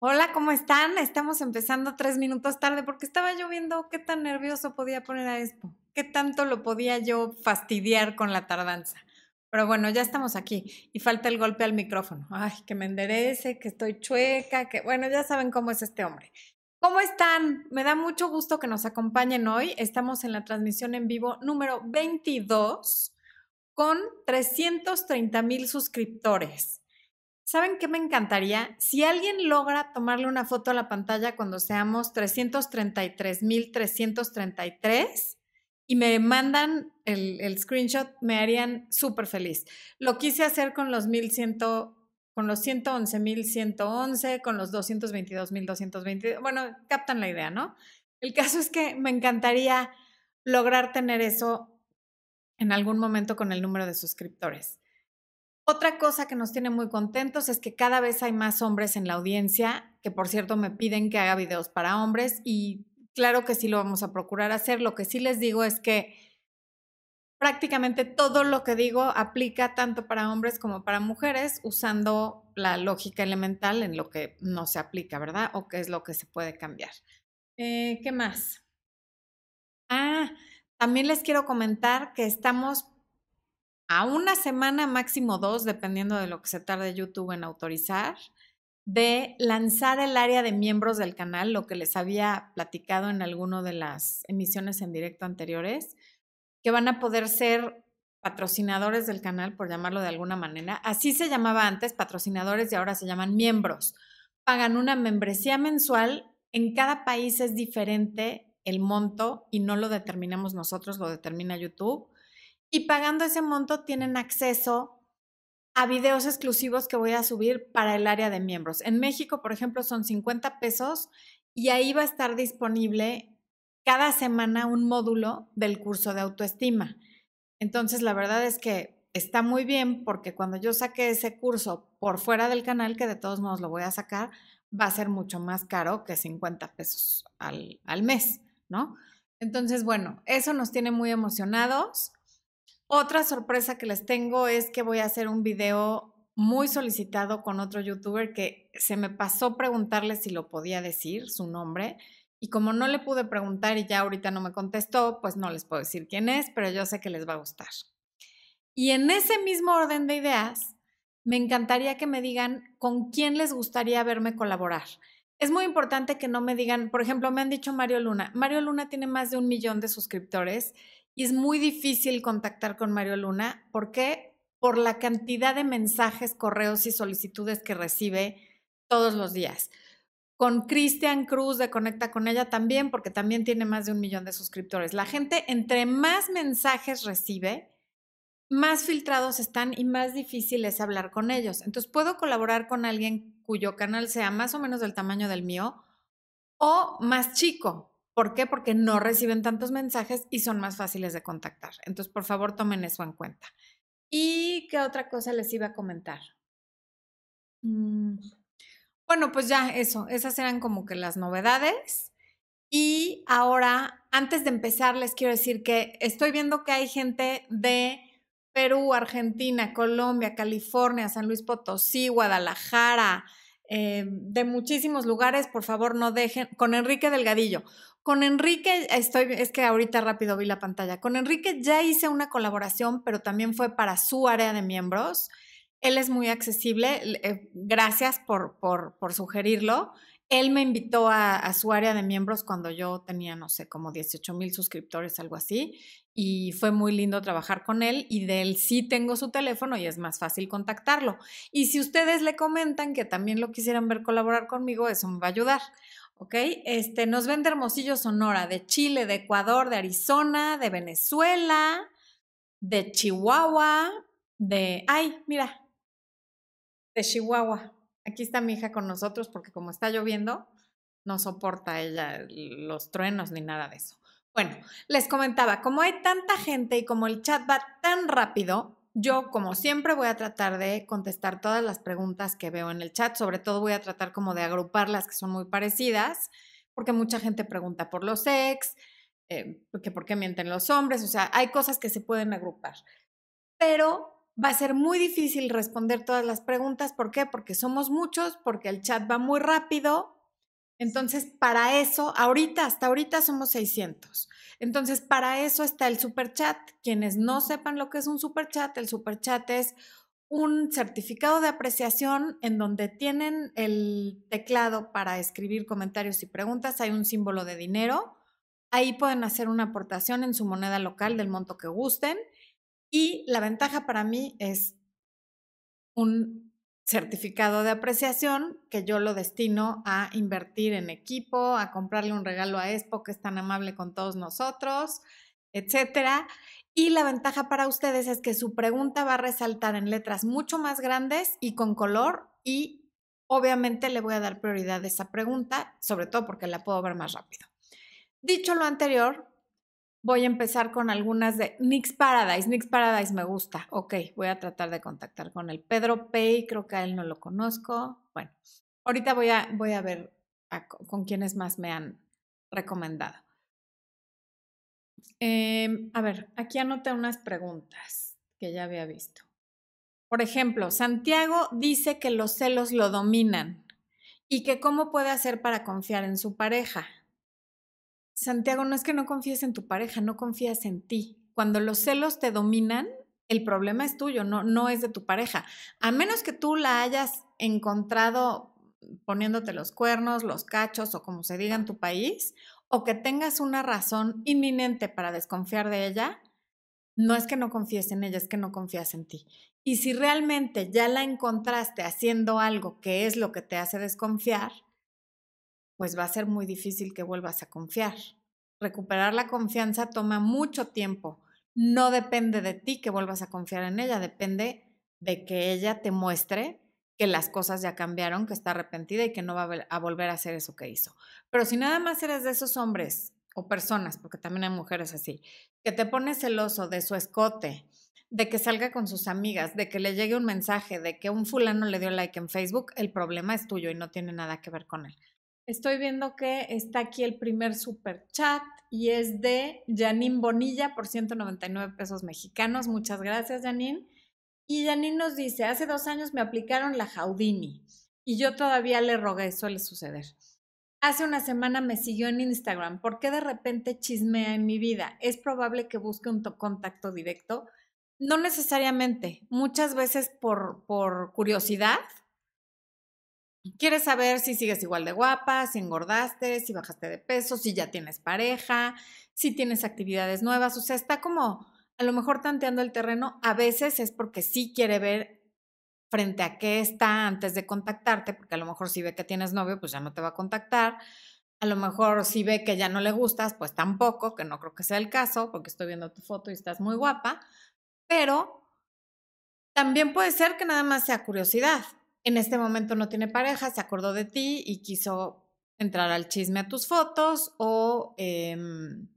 Hola, ¿cómo están? Estamos empezando tres minutos tarde porque estaba yo viendo qué tan nervioso podía poner a Expo, qué tanto lo podía yo fastidiar con la tardanza. Pero bueno, ya estamos aquí y falta el golpe al micrófono. Ay, que me enderece, que estoy chueca, que bueno, ya saben cómo es este hombre. ¿Cómo están? Me da mucho gusto que nos acompañen hoy. Estamos en la transmisión en vivo número 22 con 330 mil suscriptores. ¿Saben qué me encantaría? Si alguien logra tomarle una foto a la pantalla cuando seamos 333.333 y me mandan el, screenshot, me harían súper feliz. Lo quise hacer con los 1100, con los 111.111, con los 222.222. Bueno, captan la idea, ¿no? El caso es que me encantaría lograr tener eso en algún momento con el número de suscriptores. Otra cosa que nos tiene muy contentos es que cada vez hay más hombres en la audiencia, que por cierto me piden que haga videos para hombres y claro que sí lo vamos a procurar hacer. Lo que sí les digo es que prácticamente todo lo que digo aplica tanto para hombres como para mujeres usando la lógica elemental en lo que no se aplica, ¿verdad? O qué es lo que se puede cambiar. Eh, ¿Qué más? Ah, también les quiero comentar que estamos a una semana, máximo dos, dependiendo de lo que se tarde YouTube en autorizar, de lanzar el área de miembros del canal, lo que les había platicado en alguna de las emisiones en directo anteriores, que van a poder ser patrocinadores del canal, por llamarlo de alguna manera. Así se llamaba antes, patrocinadores, y ahora se llaman miembros. Pagan una membresía mensual. En cada país es diferente el monto y no lo determinamos nosotros, lo determina YouTube y pagando ese monto tienen acceso a videos exclusivos que voy a subir para el área de miembros. En México, por ejemplo, son 50 pesos y ahí va a estar disponible cada semana un módulo del curso de autoestima. Entonces, la verdad es que está muy bien porque cuando yo saque ese curso por fuera del canal, que de todos modos lo voy a sacar, va a ser mucho más caro que 50 pesos al, al mes, ¿no? Entonces, bueno, eso nos tiene muy emocionados. Otra sorpresa que les tengo es que voy a hacer un video muy solicitado con otro youtuber que se me pasó preguntarle si lo podía decir, su nombre, y como no le pude preguntar y ya ahorita no me contestó, pues no les puedo decir quién es, pero yo sé que les va a gustar. Y en ese mismo orden de ideas, me encantaría que me digan con quién les gustaría verme colaborar. Es muy importante que no me digan, por ejemplo, me han dicho Mario Luna. Mario Luna tiene más de un millón de suscriptores y es muy difícil contactar con Mario Luna. ¿Por qué? Por la cantidad de mensajes, correos y solicitudes que recibe todos los días. Con Cristian Cruz de Conecta con ella también, porque también tiene más de un millón de suscriptores. La gente, entre más mensajes recibe, más filtrados están y más difícil es hablar con ellos. Entonces, puedo colaborar con alguien cuyo canal sea más o menos del tamaño del mío o más chico, ¿Por qué? Porque no reciben tantos mensajes y son más fáciles de contactar. Entonces, por favor, tomen eso en cuenta. ¿Y qué otra cosa les iba a comentar? Mm, bueno, pues ya eso, esas eran como que las novedades. Y ahora, antes de empezar, les quiero decir que estoy viendo que hay gente de Perú, Argentina, Colombia, California, San Luis Potosí, Guadalajara, eh, de muchísimos lugares. Por favor, no dejen, con Enrique Delgadillo. Con Enrique, estoy, es que ahorita rápido vi la pantalla. Con Enrique ya hice una colaboración, pero también fue para su área de miembros. Él es muy accesible. Eh, gracias por, por, por, sugerirlo. Él me invitó a, a, su área de miembros cuando yo tenía, no sé, como 18 mil suscriptores, algo así. Y fue muy lindo trabajar con él. Y de él sí tengo su teléfono y es más fácil contactarlo. Y si ustedes le comentan que también lo quisieran ver colaborar conmigo, eso me va a ayudar. ¿Ok? Este, nos ven de Hermosillo, Sonora, de Chile, de Ecuador, de Arizona, de Venezuela, de Chihuahua, de, ay, mira, de Chihuahua. Aquí está mi hija con nosotros porque como está lloviendo, no soporta ella los truenos ni nada de eso. Bueno, les comentaba, como hay tanta gente y como el chat va tan rápido, yo, como siempre, voy a tratar de contestar todas las preguntas que veo en el chat. Sobre todo voy a tratar como de agrupar las que son muy parecidas, porque mucha gente pregunta por los ex, eh, por qué mienten los hombres. O sea, hay cosas que se pueden agrupar. Pero va a ser muy difícil responder todas las preguntas. ¿Por qué? Porque somos muchos, porque el chat va muy rápido. Entonces, para eso, ahorita, hasta ahorita somos 600. Entonces, para eso está el super chat. Quienes no sepan lo que es un super chat, el super chat es un certificado de apreciación en donde tienen el teclado para escribir comentarios y preguntas. Hay un símbolo de dinero. Ahí pueden hacer una aportación en su moneda local del monto que gusten. Y la ventaja para mí es un certificado de apreciación que yo lo destino a invertir en equipo, a comprarle un regalo a Expo que es tan amable con todos nosotros, etcétera. Y la ventaja para ustedes es que su pregunta va a resaltar en letras mucho más grandes y con color y obviamente le voy a dar prioridad a esa pregunta, sobre todo porque la puedo ver más rápido. Dicho lo anterior, voy a empezar con algunas de Nix Paradise. Nix Paradise me gusta. Ok, voy a tratar de contactar con el Pedro Pay, creo que a él no lo conozco. Bueno, ahorita voy a, voy a ver con quiénes más me han recomendado. Em, a ver, aquí anoté unas preguntas que ya había visto. Por ejemplo, Santiago dice que los celos lo dominan y que cómo puede hacer para confiar en su pareja. Santiago, no es que no confíes en tu pareja, no confías en ti. Cuando los celos te dominan, el problema es tuyo, no, no es de tu pareja. A menos que tú la hayas encontrado poniéndote los cuernos, los cachos o como se diga en tu país, o que tengas una razón inminente para desconfiar de ella, no es que no confíes en ella, es que no confías en ti. Y si realmente ya la encontraste haciendo algo que es lo que te hace desconfiar, pues va a ser muy difícil que vuelvas a confiar. Recuperar la confianza toma mucho tiempo. No depende de ti que vuelvas a confiar en ella, depende de que ella te muestre que las cosas ya cambiaron, que está arrepentida y que no va a volver a hacer eso que hizo. Pero si nada más eres de esos hombres o personas, porque también hay mujeres así, que te pones celoso de su escote, de que salga con sus amigas, de que le llegue un mensaje, de que un fulano le dio like en Facebook, el problema es tuyo y no tiene nada que ver con él. Estoy viendo que está aquí el primer super chat y es de Janine Bonilla por 199 pesos mexicanos. Muchas gracias, Janine. Y Janine nos dice, hace dos años me aplicaron la Jaudini y yo todavía le rogué, suele suceder. Hace una semana me siguió en Instagram. ¿Por qué de repente chismea en mi vida? ¿Es probable que busque un contacto directo? No necesariamente. Muchas veces por, por curiosidad. Quieres saber si sigues igual de guapa, si engordaste, si bajaste de peso, si ya tienes pareja, si tienes actividades nuevas. O sea, está como a lo mejor tanteando el terreno, a veces es porque sí quiere ver frente a qué está antes de contactarte, porque a lo mejor si ve que tienes novio, pues ya no te va a contactar. A lo mejor si ve que ya no le gustas, pues tampoco, que no creo que sea el caso, porque estoy viendo tu foto y estás muy guapa, pero también puede ser que nada más sea curiosidad. En este momento no tiene pareja, se acordó de ti y quiso entrar al chisme a tus fotos o... Em,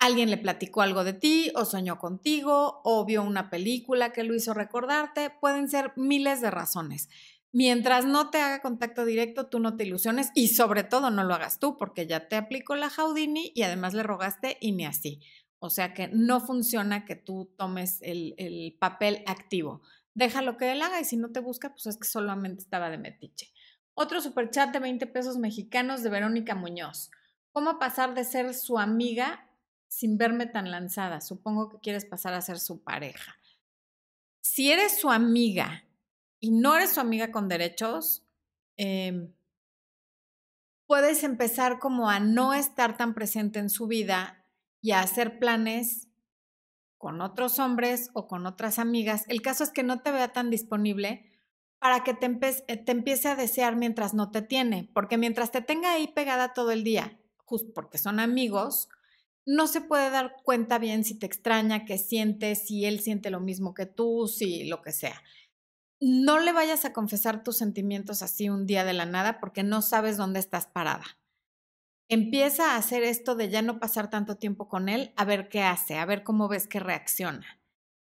alguien le platicó algo de ti o soñó contigo o vio una película que lo hizo recordarte. Pueden ser miles de razones. Mientras no te haga contacto directo, tú no te ilusiones y sobre todo no lo hagas tú porque ya te aplicó la Jaudini y además le rogaste y ni así. O sea que no funciona que tú tomes el, el papel activo. Déjalo que él haga y si no te busca, pues es que solamente estaba de metiche. Otro superchat de 20 pesos mexicanos de Verónica Muñoz. ¿Cómo pasar de ser su amiga sin verme tan lanzada. Supongo que quieres pasar a ser su pareja. Si eres su amiga y no eres su amiga con derechos, em, puedes empezar como a no estar tan presente en su vida y a hacer planes con otros hombres o con otras amigas. El caso es que no te vea tan disponible para que te, eh, te empiece a desear mientras no te tiene, porque mientras te tenga ahí pegada todo el día, justo porque son amigos, no se puede dar cuenta bien si te extraña, qué sientes, si él siente lo mismo que tú, si lo que sea. No le vayas a confesar tus sentimientos así un día de la nada porque no sabes dónde estás parada. Empieza a hacer esto de ya no pasar tanto tiempo con él, a ver qué hace, a ver cómo ves que reacciona.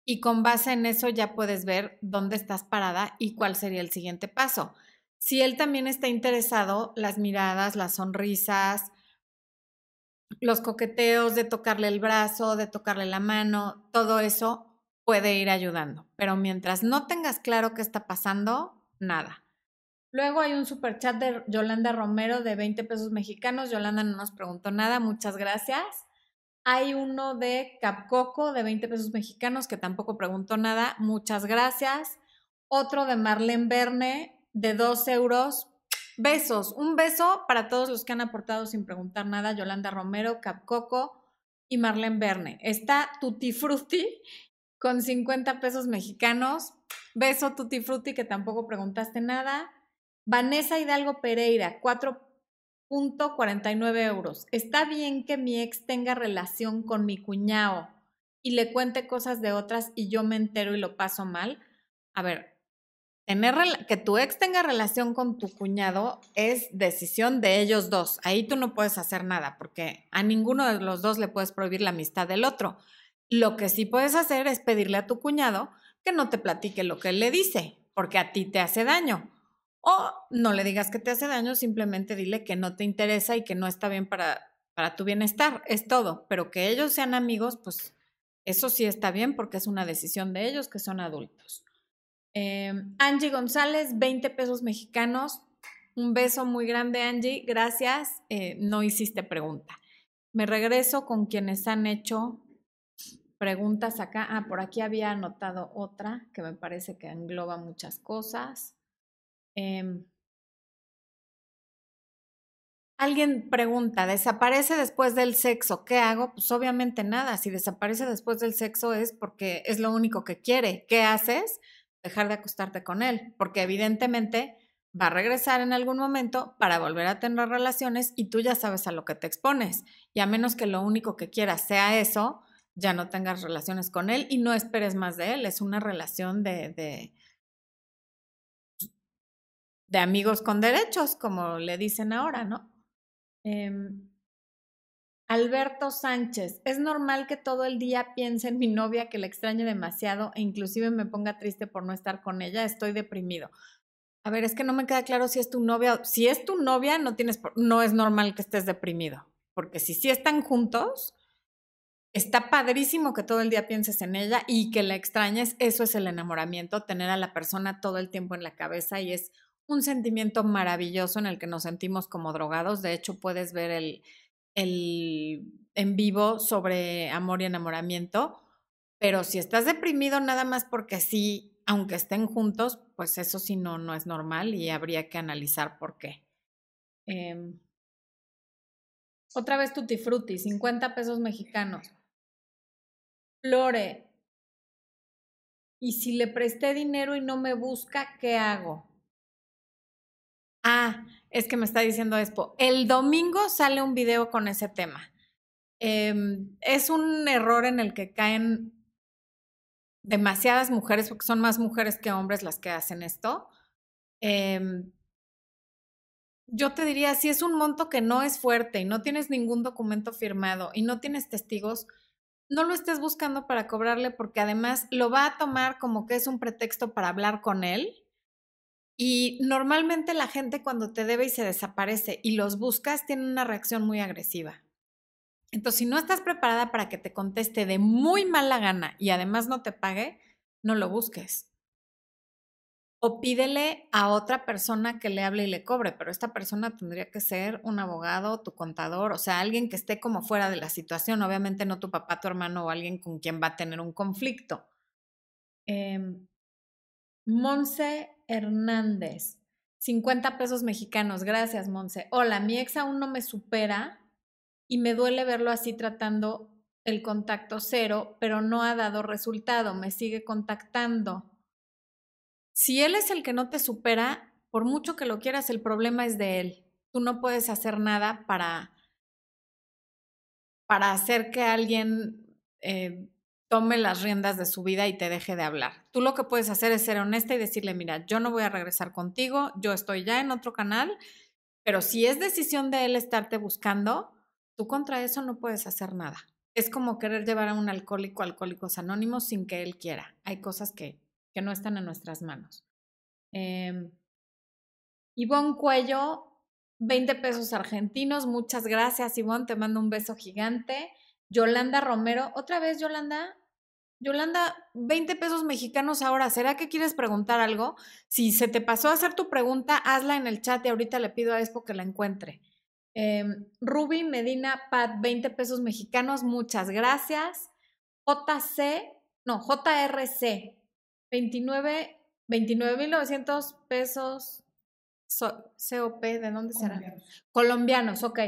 Y con base en eso ya puedes ver dónde estás parada y cuál sería el siguiente paso. Si él también está interesado, las miradas, las sonrisas, los coqueteos de tocarle el brazo, de tocarle la mano, todo eso puede ir ayudando. Pero mientras no tengas claro qué está pasando, nada. Luego hay un super chat de Yolanda Romero de 20 pesos mexicanos. Yolanda no nos preguntó nada, muchas gracias. Hay uno de Capcoco de 20 pesos mexicanos que tampoco preguntó nada, muchas gracias. Otro de Marlene Verne de 2 euros. Besos, un beso para todos los que han aportado sin preguntar nada. Yolanda Romero, Capcoco y Marlene Verne. Está Tutti Frutti con 50 pesos mexicanos. Beso Tutti Frutti que tampoco preguntaste nada. Vanessa Hidalgo Pereira, 4.49 euros. Está bien que mi ex tenga relación con mi cuñado y le cuente cosas de otras y yo me entero y lo paso mal. A ver, tener que tu ex tenga relación con tu cuñado es decisión de ellos dos. Ahí tú no puedes hacer nada porque a ninguno de los dos le puedes prohibir la amistad del otro. Lo que sí puedes hacer es pedirle a tu cuñado que no te platique lo que él le dice, porque a ti te hace daño. O no le digas que te hace daño, simplemente dile que no te interesa y que no está bien para, para tu bienestar. Es todo. Pero que ellos sean amigos, pues eso sí está bien porque es una decisión de ellos que son adultos. Em, Angie González, 20 pesos mexicanos. Un beso muy grande, Angie. Gracias. Eh, no hiciste pregunta. Me regreso con quienes han hecho preguntas acá. Ah, por aquí había anotado otra que me parece que engloba muchas cosas. Em, alguien pregunta, ¿desaparece después del sexo? ¿Qué hago? Pues obviamente nada. Si desaparece después del sexo es porque es lo único que quiere. ¿Qué haces? Dejar de acostarte con él, porque evidentemente va a regresar en algún momento para volver a tener relaciones y tú ya sabes a lo que te expones. Y a menos que lo único que quieras sea eso, ya no tengas relaciones con él y no esperes más de él. Es una relación de, de de amigos con derechos, como le dicen ahora, ¿no? Em, Alberto Sánchez, es normal que todo el día piense en mi novia, que la extrañe demasiado e inclusive me ponga triste por no estar con ella, estoy deprimido. A ver, es que no me queda claro si es tu novia. Si es tu novia, no, tienes, no es normal que estés deprimido, porque si sí están juntos, está padrísimo que todo el día pienses en ella y que la extrañes, eso es el enamoramiento, tener a la persona todo el tiempo en la cabeza y es un sentimiento maravilloso en el que nos sentimos como drogados. De hecho, puedes ver el, el en vivo sobre amor y enamoramiento. Pero si estás deprimido nada más porque sí, aunque estén juntos, pues eso sí no, no es normal y habría que analizar por qué. Em, otra vez Tutti Frutti, 50 pesos mexicanos. Flore, y si le presté dinero y no me busca, ¿qué hago? Ah, es que me está diciendo Expo. El domingo sale un video con ese tema. Em, es un error en el que caen demasiadas mujeres, porque son más mujeres que hombres las que hacen esto. Em, yo te diría, si es un monto que no es fuerte y no tienes ningún documento firmado y no tienes testigos, no lo estés buscando para cobrarle porque además lo va a tomar como que es un pretexto para hablar con él y normalmente la gente cuando te debe y se desaparece y los buscas tiene una reacción muy agresiva. Entonces, si no estás preparada para que te conteste de muy mala gana y además no te pague, no lo busques. O pídele a otra persona que le hable y le cobre, pero esta persona tendría que ser un abogado, tu contador, o sea, alguien que esté como fuera de la situación, obviamente no tu papá, tu hermano o alguien con quien va a tener un conflicto. Em, Monse Hernández, 50 pesos mexicanos. Gracias, Monse. Hola, mi ex aún no me supera y me duele verlo así tratando el contacto cero, pero no ha dado resultado, me sigue contactando. Si él es el que no te supera, por mucho que lo quieras, el problema es de él. Tú no puedes hacer nada para, para hacer que alguien eh, tome las riendas de su vida y te deje de hablar. Tú lo que puedes hacer es ser honesta y decirle, mira, yo no voy a regresar contigo, yo estoy ya en otro canal, pero si es decisión de él estarte buscando, tú contra eso no puedes hacer nada. Es como querer llevar a un alcohólico Alcohólicos Anónimos sin que él quiera. Hay cosas que, que no están en nuestras manos. Eh, Ivonne Cuello, 20 pesos argentinos. Muchas gracias, Ivonne. Te mando un beso gigante. Yolanda Romero, otra vez Yolanda, Yolanda, 20 pesos mexicanos ahora. ¿Será que quieres preguntar algo? Si se te pasó a hacer tu pregunta, hazla en el chat y ahorita le pido a Expo que la encuentre. Em, Ruby Medina Pat, 20 pesos mexicanos, muchas gracias. JC, no, JRC, 29, 29.900 pesos. COP, ¿de dónde será? Colombianos, ok.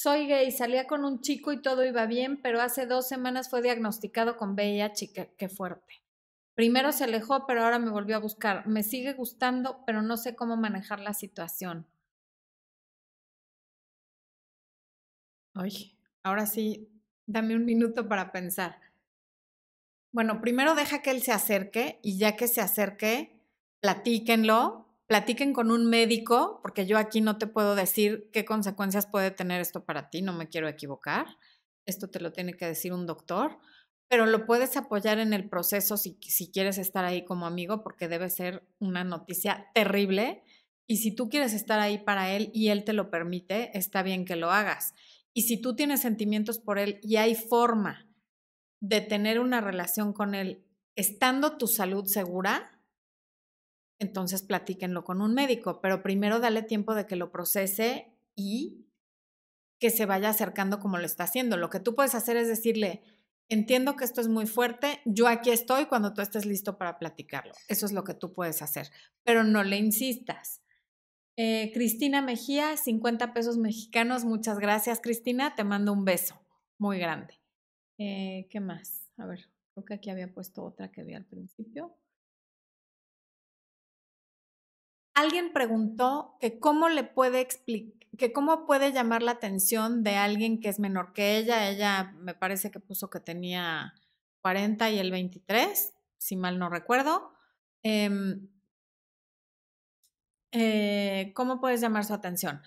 Soy gay, salía con un chico y todo iba bien, pero hace dos semanas fue diagnosticado con VIH, qué, qué fuerte. Primero se alejó, pero ahora me volvió a buscar. Me sigue gustando, pero no sé cómo manejar la situación. Oye, ahora sí, dame un minuto para pensar. Bueno, primero deja que él se acerque y ya que se acerque, platíquenlo, platiquen con un médico, porque yo aquí no te puedo decir qué consecuencias puede tener esto para ti, no me quiero equivocar. Esto te lo tiene que decir un doctor, pero lo puedes apoyar en el proceso si, si quieres estar ahí como amigo, porque debe ser una noticia terrible. Y si tú quieres estar ahí para él y él te lo permite, está bien que lo hagas. Y si tú tienes sentimientos por él y hay forma de tener una relación con él estando tu salud segura, entonces platíquenlo con un médico, pero primero dale tiempo de que lo procese y que se vaya acercando como lo está haciendo. Lo que tú puedes hacer es decirle, entiendo que esto es muy fuerte, yo aquí estoy cuando tú estés listo para platicarlo. Eso es lo que tú puedes hacer, pero no le insistas. Eh, Cristina Mejía, 50 pesos mexicanos, muchas gracias Cristina, te mando un beso muy grande. Eh, ¿Qué más? A ver, creo que aquí había puesto otra que vi al principio. Alguien preguntó que cómo le puede explicar, que cómo puede llamar la atención de alguien que es menor que ella. Ella me parece que puso que tenía 40 y el 23, si mal no recuerdo. Em, eh, ¿Cómo puedes llamar su atención?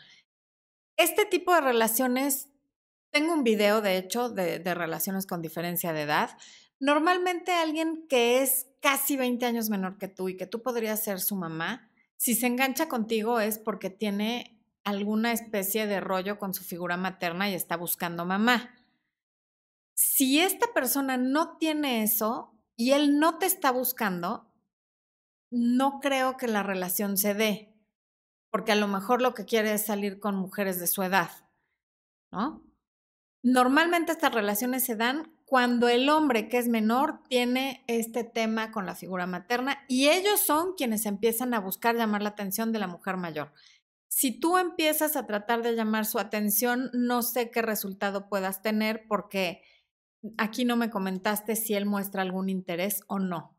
Este tipo de relaciones, tengo un video de hecho de, de relaciones con diferencia de edad. Normalmente alguien que es casi 20 años menor que tú y que tú podrías ser su mamá, si se engancha contigo es porque tiene alguna especie de rollo con su figura materna y está buscando mamá. Si esta persona no tiene eso y él no te está buscando, no creo que la relación se dé, porque a lo mejor lo que quiere es salir con mujeres de su edad, ¿no? Normalmente estas relaciones se dan cuando el hombre que es menor tiene este tema con la figura materna y ellos son quienes empiezan a buscar llamar la atención de la mujer mayor. Si tú empiezas a tratar de llamar su atención, no sé qué resultado puedas tener porque aquí no me comentaste si él muestra algún interés o no.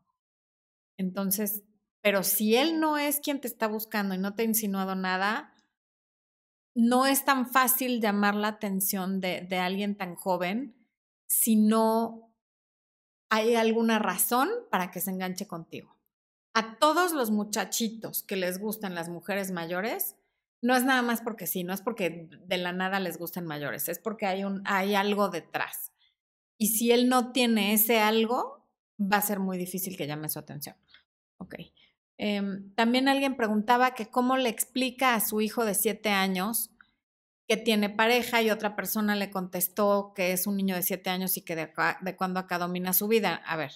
Entonces, pero si él no es quien te está buscando y no te ha insinuado nada, no es tan fácil llamar la atención de, alguien tan joven si no hay alguna razón para que se enganche contigo. A todos los muchachitos que les gustan las mujeres mayores, no es nada más porque sí, no es porque de la nada les gusten mayores, es porque hay, un, hay algo detrás. Y si él no tiene ese algo, va a ser muy difícil que llame su atención. Ok. Em, también alguien preguntaba que cómo le explica a su hijo de siete años que tiene pareja y otra persona le contestó que es un niño de siete años y que de, de cuando acá domina su vida. A ver,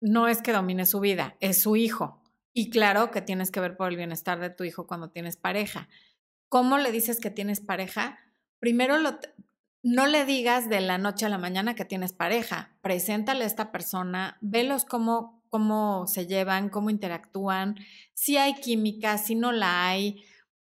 no es que domine su vida, es su hijo. Y claro que tienes que ver por el bienestar de tu hijo cuando tienes pareja. ¿Cómo le dices que tienes pareja? Primero, no le digas de la noche a la mañana que tienes pareja. Preséntale a esta persona, velos cómo, cómo se llevan, cómo interactúan, si hay química, si no la hay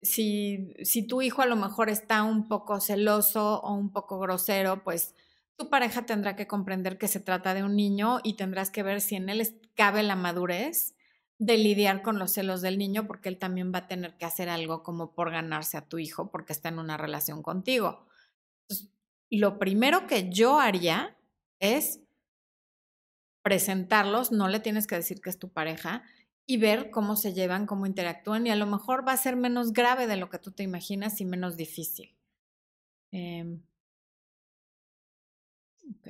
si, si tu hijo a lo mejor está un poco celoso o un poco grosero, pues tu pareja tendrá que comprender que se trata de un niño y tendrás que ver si en él cabe la madurez de lidiar con los celos del niño, porque él también va a tener que hacer algo como por ganarse a tu hijo porque está en una relación contigo. lo primero que yo haría es presentarlos, no le tienes que decir que es tu pareja, y ver cómo se llevan, cómo interactúan y a lo mejor va a ser menos grave de lo que tú te imaginas y menos difícil. Eh, ok,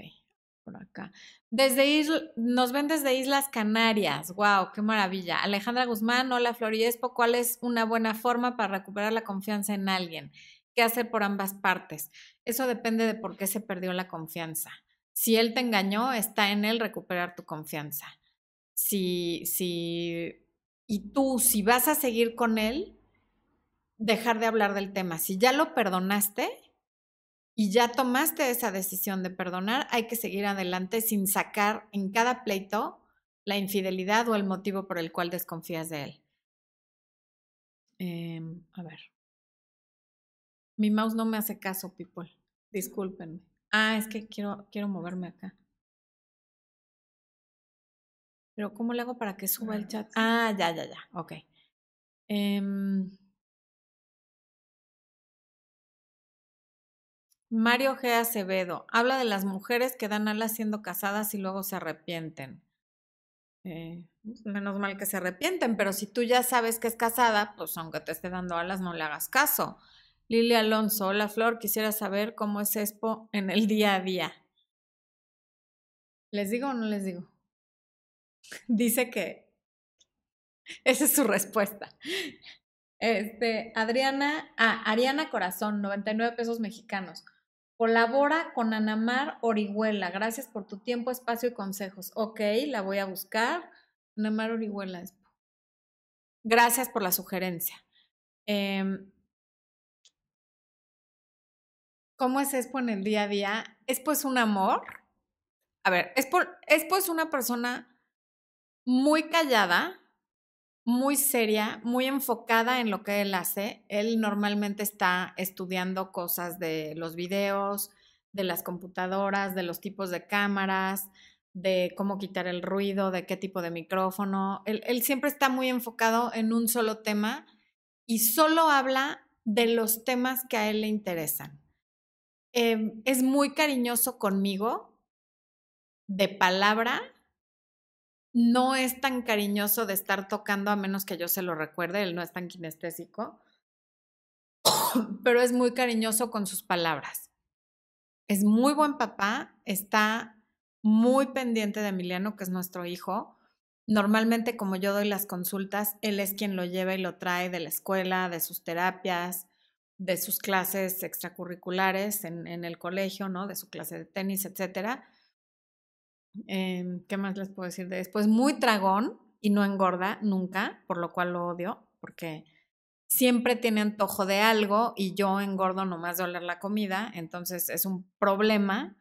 por acá. Desde nos ven desde Islas Canarias. ¡Wow! ¡Qué maravilla! Alejandra Guzmán, hola Floriespo, ¿cuál es una buena forma para recuperar la confianza en alguien? ¿Qué hacer por ambas partes? Eso depende de por qué se perdió la confianza. Si él te engañó, está en él recuperar tu confianza. Si, si, y tú, si vas a seguir con él, dejar de hablar del tema. Si ya lo perdonaste y ya tomaste esa decisión de perdonar, hay que seguir adelante sin sacar en cada pleito la infidelidad o el motivo por el cual desconfías de él. Em, a ver. Mi mouse no me hace caso, people. Discúlpenme. Ah, es que quiero, quiero moverme acá. Pero ¿cómo le hago para que suba el chat? Ah, ya, ya, ya. Ok. Em, Mario G. Acevedo habla de las mujeres que dan alas siendo casadas y luego se arrepienten. Eh, menos mal que se arrepienten, pero si tú ya sabes que es casada, pues aunque te esté dando alas, no le hagas caso. Lili Alonso, hola Flor, quisiera saber cómo es Expo en el día a día. ¿Les digo o no les digo? Dice que esa es su respuesta. Este, Adriana, ah, Ariana Corazón, 99 pesos mexicanos. Colabora con Anamar Orihuela. Gracias por tu tiempo, espacio y consejos. Ok, la voy a buscar. Anamar Orihuela. Gracias por la sugerencia. Em, ¿Cómo es Expo en el día a día? Expo es un amor. A ver, Expo, Expo es una persona muy callada, muy seria, muy enfocada en lo que él hace. Él normalmente está estudiando cosas de los videos, de las computadoras, de los tipos de cámaras, de cómo quitar el ruido, de qué tipo de micrófono. Él, siempre está muy enfocado en un solo tema y solo habla de los temas que a él le interesan. Em, es muy cariñoso conmigo, de palabra, no es tan cariñoso de estar tocando a menos que yo se lo recuerde, él no es tan kinestésico, pero es muy cariñoso con sus palabras. Es muy buen papá, está muy pendiente de Emiliano, que es nuestro hijo. Normalmente, como yo doy las consultas, él es quien lo lleva y lo trae de la escuela, de sus terapias, de sus clases extracurriculares en, en el colegio, ¿no? De su clase de tenis, etcétera Em, ¿Qué más les puedo decir de después? Muy tragón y no engorda nunca, por lo cual lo odio, porque siempre tiene antojo de algo y yo engordo nomás de oler la comida, entonces es un problema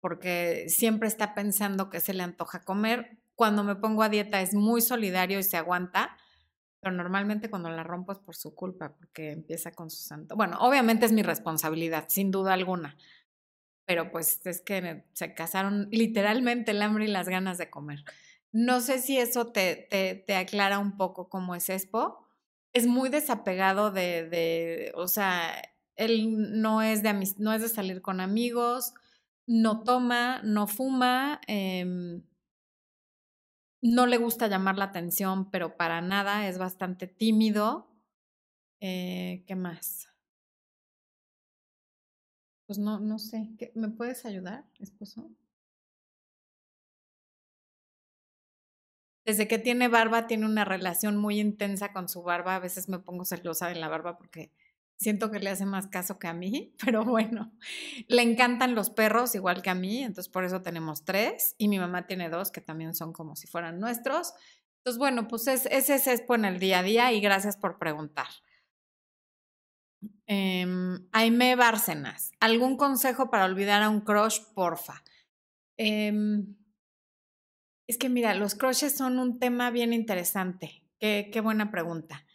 porque siempre está pensando que se le antoja comer. Cuando me pongo a dieta es muy solidario y se aguanta, pero normalmente cuando la rompo es por su culpa, porque empieza con su santo. Bueno, obviamente es mi responsabilidad, sin duda alguna, pero pues es que se casaron literalmente el hambre y las ganas de comer. No sé si eso te, te, te aclara un poco cómo es Expo. Es muy desapegado de, de, o sea, él no es de, no es de salir con amigos, no toma, no fuma, eh, no le gusta llamar la atención, pero para nada, es bastante tímido. Eh, ¿Qué más? Pues no, no sé. ¿Me puedes ayudar, esposo? Desde que tiene barba, tiene una relación muy intensa con su barba. A veces me pongo celosa de la barba porque siento que le hace más caso que a mí, pero bueno, le encantan los perros igual que a mí, entonces por eso tenemos tres y mi mamá tiene dos que también son como si fueran nuestros. Entonces, bueno, pues ese es el día a día y gracias por preguntar. Eh, Aime Bárcenas, ¿algún consejo para olvidar a un crush, porfa? Em, es que mira, los crushes son un tema bien interesante. Qué, qué, buena pregunta.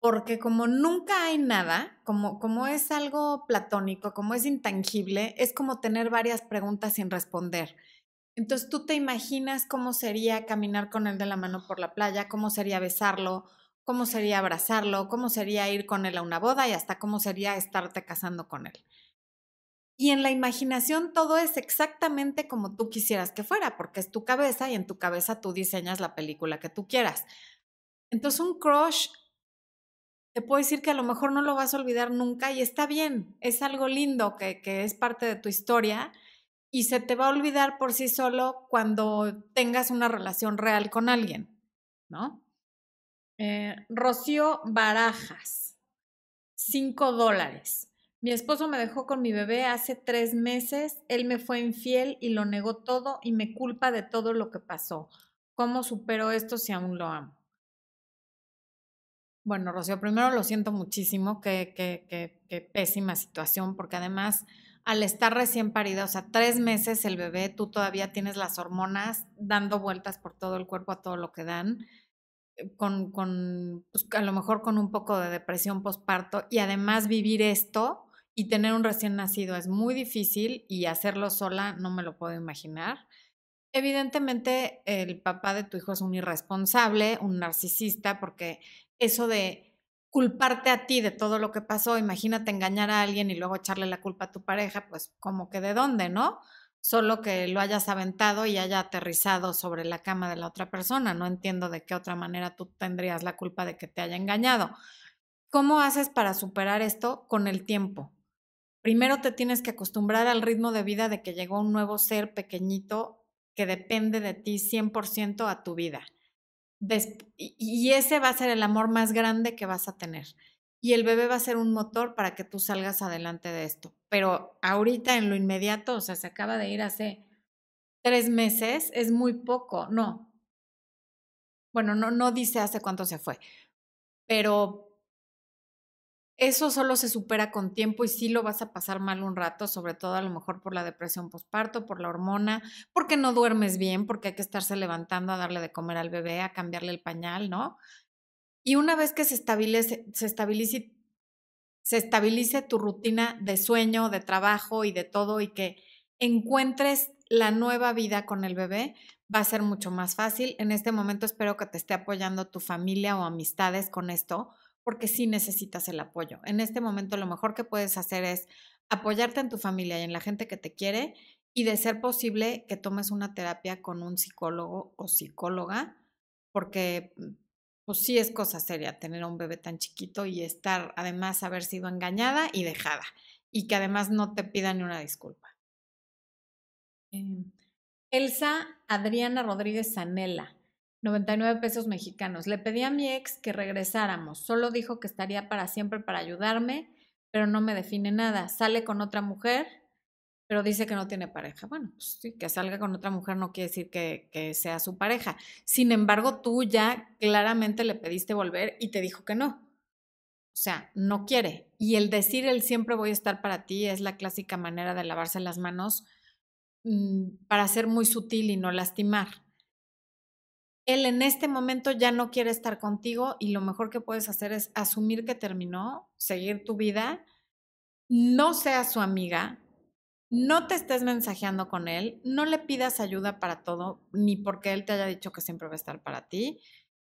Porque como nunca hay nada, como, como es algo platónico, como es intangible, es como tener varias preguntas sin responder. Entonces tú te imaginas cómo sería caminar con él de la mano por la playa, cómo sería besarlo, cómo sería abrazarlo, cómo sería ir con él a una boda y hasta cómo sería estarte casando con él. Y en la imaginación todo es exactamente como tú quisieras que fuera, porque es tu cabeza y en tu cabeza tú diseñas la película que tú quieras. Entonces un crush, te puedo decir que a lo mejor no lo vas a olvidar nunca y está bien, es algo lindo que, que es parte de tu historia y se te va a olvidar por sí solo cuando tengas una relación real con alguien, ¿no? Eh, Rocío Barajas, 5 dólares. Mi esposo me dejó con mi bebé hace tres meses, él me fue infiel y lo negó todo y me culpa de todo lo que pasó. ¿Cómo supero esto si aún lo amo? Bueno, Rocío, primero lo siento muchísimo, qué, qué, qué, qué pésima situación, porque además al estar recién parida, o sea, tres meses el bebé, tú todavía tienes las hormonas dando vueltas por todo el cuerpo a todo lo que dan, con, con pues, a lo mejor con un poco de depresión postparto y además vivir esto y tener un recién nacido es muy difícil y hacerlo sola no me lo puedo imaginar. Evidentemente el papá de tu hijo es un irresponsable, un narcisista, porque eso de culparte a ti de todo lo que pasó, imagínate engañar a alguien y luego echarle la culpa a tu pareja, pues como que de dónde, ¿no? Solo que lo hayas aventado y haya aterrizado sobre la cama de la otra persona. No entiendo de qué otra manera tú tendrías la culpa de que te haya engañado. ¿Cómo haces para superar esto con el tiempo? Primero te tienes que acostumbrar al ritmo de vida de que llegó un nuevo ser pequeñito que depende de ti 100% a tu vida y ese va a ser el amor más grande que vas a tener. Y el bebé va a ser un motor para que tú salgas adelante de esto. Pero ahorita en lo inmediato, o sea, se acaba de ir hace tres meses, es muy poco, no. Bueno, no, no dice hace cuánto se fue, pero eso solo se supera con tiempo y sí lo vas a pasar mal un rato, sobre todo a lo mejor por la depresión postparto, por la hormona, porque no duermes bien, porque hay que estarse levantando a darle de comer al bebé, a cambiarle el pañal, ¿no? Y una vez que se estabilice, se estabilice, se estabilice tu rutina de sueño, de trabajo y de todo y que encuentres la nueva vida con el bebé, va a ser mucho más fácil. En este momento espero que te esté apoyando tu familia o amistades con esto, porque sí necesitas el apoyo. En este momento lo mejor que puedes hacer es apoyarte en tu familia y en la gente que te quiere y de ser posible que tomes una terapia con un psicólogo o psicóloga, porque mm, pues sí es cosa seria tener a un bebé tan chiquito y estar, además, haber sido engañada y dejada, y que además no te pida ni una disculpa. Em, Elsa Adriana Rodríguez Zanella 99 pesos mexicanos. Le pedí a mi ex que regresáramos. Solo dijo que estaría para siempre para ayudarme, pero no me define nada. Sale con otra mujer, pero dice que no tiene pareja. Bueno, pues sí, que salga con otra mujer no quiere decir que, sea su pareja. Sin embargo, tú ya claramente le pediste volver y te dijo que no. O sea, no quiere. Y el decir el siempre voy a estar para ti es la clásica manera de lavarse las manos mm, para ser muy sutil y no lastimar él en este momento ya no quiere estar contigo y lo mejor que puedes hacer es asumir que terminó, seguir tu vida, no seas su amiga, no te estés mensajeando con él, no le pidas ayuda para todo, ni porque él te haya dicho que siempre va a estar para ti,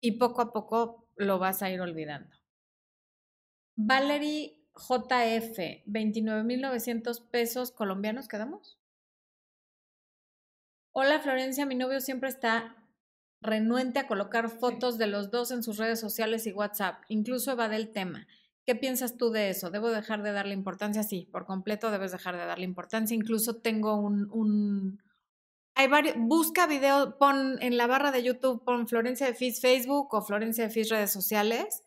y poco a poco lo vas a ir olvidando. Valerie JF, 29.900 pesos colombianos, ¿quedamos? Hola Florencia, mi novio siempre está renuente a colocar fotos de los dos en sus redes sociales y WhatsApp, incluso evade el tema. ¿Qué piensas tú de eso? ¿Debo dejar de darle importancia? Sí, por completo debes dejar de darle importancia. Incluso tengo un. Hay varios, busca video, pon en la barra de YouTube, pon Florencia de Fis Facebook o Florencia de Fis redes sociales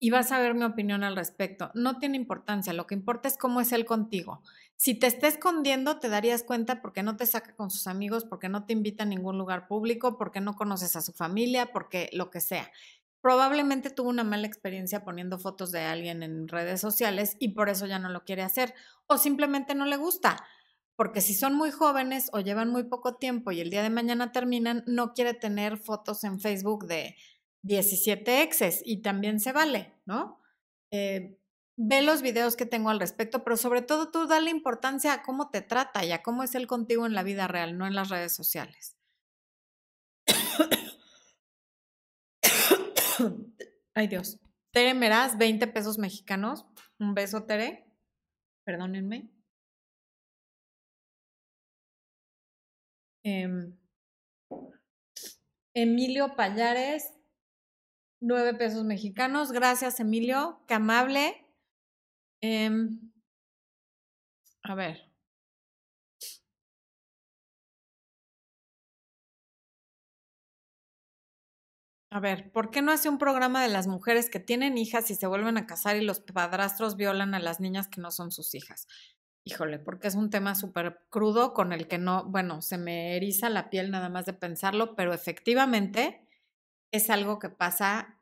y vas a ver mi opinión al respecto. No tiene importancia, lo que importa es cómo es él contigo. Si te está escondiendo, te darías cuenta porque no te saca con sus amigos, porque no te invita a ningún lugar público, porque no conoces a su familia, porque lo que sea. Probablemente tuvo una mala experiencia poniendo fotos de alguien en redes sociales y por eso ya no lo quiere hacer. O simplemente no le gusta. Porque si son muy jóvenes o llevan muy poco tiempo y el día de mañana terminan, no quiere tener fotos en Facebook de 17 exes y también se vale, ¿no? Eh, ve los videos que tengo al respecto, pero sobre todo tú dale importancia a cómo te trata y a cómo es él contigo en la vida real, no en las redes sociales. Ay Dios. Tere Meraz, 20 pesos mexicanos. Un beso, Tere. Perdónenme. Em, Emilio Payares, Nueve pesos mexicanos. Gracias, Emilio. Qué amable. Em, a ver. A ver, ¿por qué no hace un programa de las mujeres que tienen hijas y se vuelven a casar y los padrastros violan a las niñas que no son sus hijas? Híjole, porque es un tema súper crudo con el que no, bueno, se me eriza la piel nada más de pensarlo, pero efectivamente es algo que pasa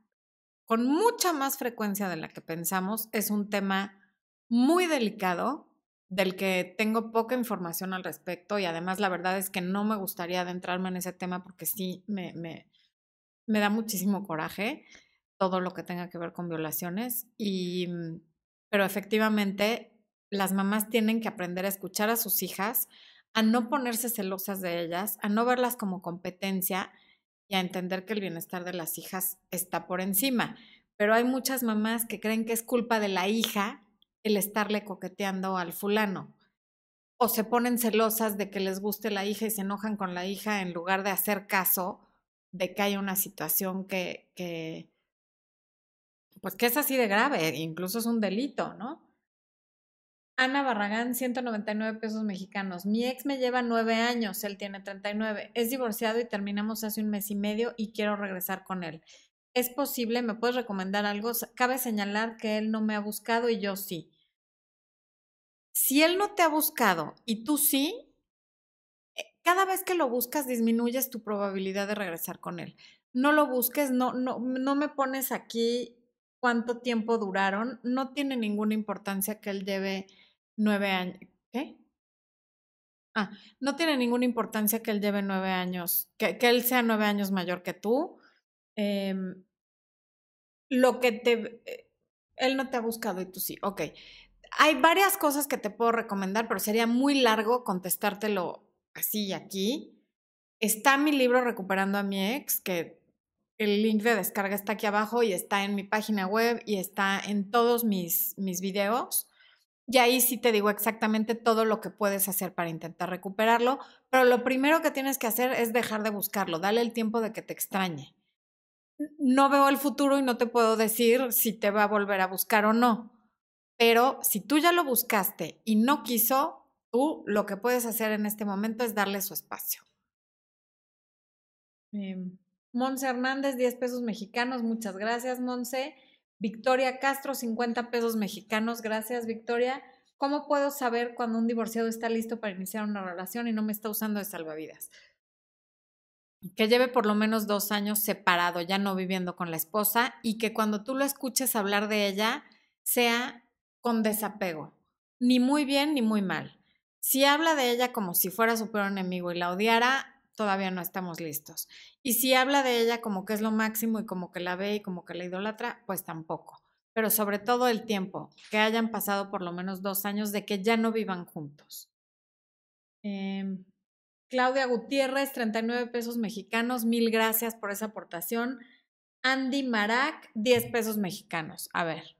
con mucha más frecuencia de la que pensamos. Es un tema muy delicado del que tengo poca información al respecto y además la verdad es que no me gustaría adentrarme en ese tema porque sí me, me, me da muchísimo coraje todo lo que tenga que ver con violaciones y mm, pero efectivamente las mamás tienen que aprender a escuchar a sus hijas, a no ponerse celosas de ellas, a no verlas como competencia y a entender que el bienestar de las hijas está por encima. Pero hay muchas mamás que creen que es culpa de la hija el estarle coqueteando al fulano. O se ponen celosas de que les guste la hija y se enojan con la hija en lugar de hacer caso de que hay una situación que, que, pues que es así de grave, incluso es un delito, ¿no? Ana Barragán, 199 pesos mexicanos. Mi ex me lleva nueve años, él tiene 39. Es divorciado y terminamos hace un mes y medio y quiero regresar con él. ¿Es posible? ¿Me puedes recomendar algo? Cabe señalar que él no me ha buscado y yo sí. Si él no te ha buscado y tú sí, cada vez que lo buscas disminuyes tu probabilidad de regresar con él. No lo busques, no, no, no me pones aquí cuánto tiempo duraron, no tiene ninguna importancia que él lleve nueve años. ¿Qué? Ah, no tiene ninguna importancia que él lleve nueve años, que, que él sea nueve años mayor que tú. Em, lo que te... Eh, él no te ha buscado y tú sí. Ok. Hay varias cosas que te puedo recomendar, pero sería muy largo contestártelo así aquí. Está mi libro Recuperando a mi ex, que el link de descarga está aquí abajo y está en mi página web y está en todos mis, mis videos. Y ahí sí te digo exactamente todo lo que puedes hacer para intentar recuperarlo, pero lo primero que tienes que hacer es dejar de buscarlo, dale el tiempo de que te extrañe. No veo el futuro y no te puedo decir si te va a volver a buscar o no, pero si tú ya lo buscaste y no quiso, Tú lo que puedes hacer en este momento es darle su espacio. Em, Monse Hernández, 10 pesos mexicanos. Muchas gracias, Monse. Victoria Castro, 50 pesos mexicanos. Gracias, Victoria. ¿Cómo puedo saber cuando un divorciado está listo para iniciar una relación y no me está usando de salvavidas? Que lleve por lo menos dos años separado, ya no viviendo con la esposa, y que cuando tú lo escuches hablar de ella sea con desapego, ni muy bien ni muy mal. Si habla de ella como si fuera su peor enemigo y la odiara, todavía no estamos listos. Y si habla de ella como que es lo máximo y como que la ve y como que la idolatra, pues tampoco. Pero sobre todo el tiempo, que hayan pasado por lo menos dos años de que ya no vivan juntos. Em, Claudia Gutiérrez, 39 pesos mexicanos, mil gracias por esa aportación. Andy Marac, 10 pesos mexicanos. A ver,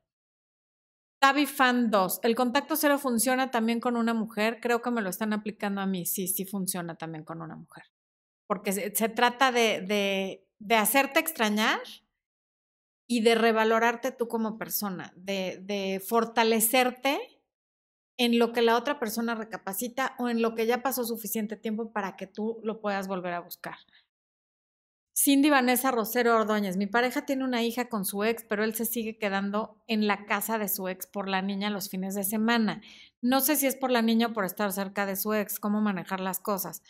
Tavi Fan 2. ¿El contacto cero funciona también con una mujer? Creo que me lo están aplicando a mí. Sí, sí funciona también con una mujer. Porque se, trata de, de, de, hacerte extrañar y de revalorarte tú como persona, de, de fortalecerte en lo que la otra persona recapacita o en lo que ya pasó suficiente tiempo para que tú lo puedas volver a buscar. Cindy Vanessa Rosero Ordóñez, mi pareja tiene una hija con su ex, pero él se sigue quedando en la casa de su ex por la niña los fines de semana. No sé si es por la niña o por estar cerca de su ex, cómo manejar las cosas.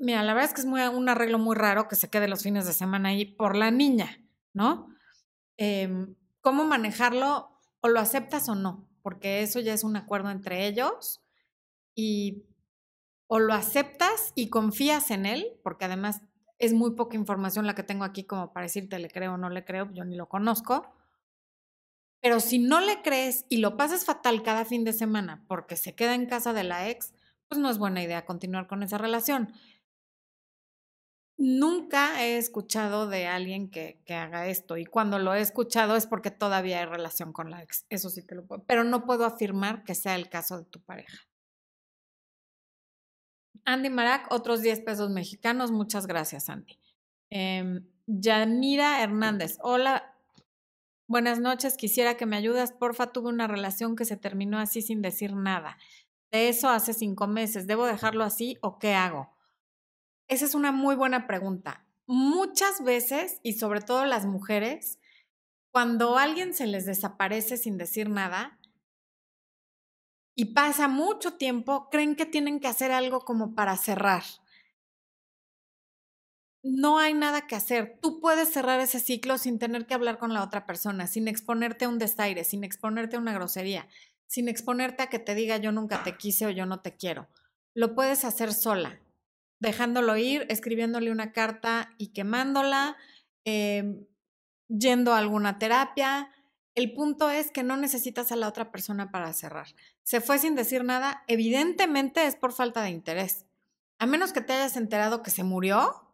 Mira, la verdad es que es un arreglo muy raro que se quede los fines de semana ahí por la niña, ¿no? Em, ¿Cómo manejarlo? O lo aceptas o no, porque eso ya es un acuerdo entre ellos y o lo aceptas y confías en él, porque además es muy poca información la que tengo aquí como para decirte le creo o no le creo, yo ni lo conozco. Pero si no le crees y lo pasas fatal cada fin de semana porque se queda en casa de la ex, pues no es buena idea continuar con esa relación. Nunca he escuchado de alguien que, haga esto y cuando lo he escuchado es porque todavía hay relación con la ex. Eso sí te lo puedo. Pero no puedo afirmar que sea el caso de tu pareja. Andy Marac, otros 10 pesos mexicanos. Muchas gracias, Andy. Em, Yanira Hernández, hola, buenas noches. Quisiera que me ayudas. Porfa, tuve una relación que se terminó así sin decir nada. De eso hace cinco meses. ¿Debo dejarlo así o qué hago? Esa es una muy buena pregunta. muchas veces, y sobre todo las mujeres, cuando alguien se les desaparece sin decir nada y pasa mucho tiempo, creen que tienen que hacer algo como para cerrar. No hay nada que hacer. Tú puedes cerrar ese ciclo sin tener que hablar con la otra persona, sin exponerte a un desaire, sin exponerte a una grosería, sin exponerte a que te diga yo nunca te quise o yo no te quiero. Lo puedes hacer sola dejándolo ir, escribiéndole una carta y quemándola, em, yendo a alguna terapia. El punto es que no necesitas a la otra persona para cerrar. Se fue sin decir nada, evidentemente es por falta de interés. A menos que te hayas enterado que se murió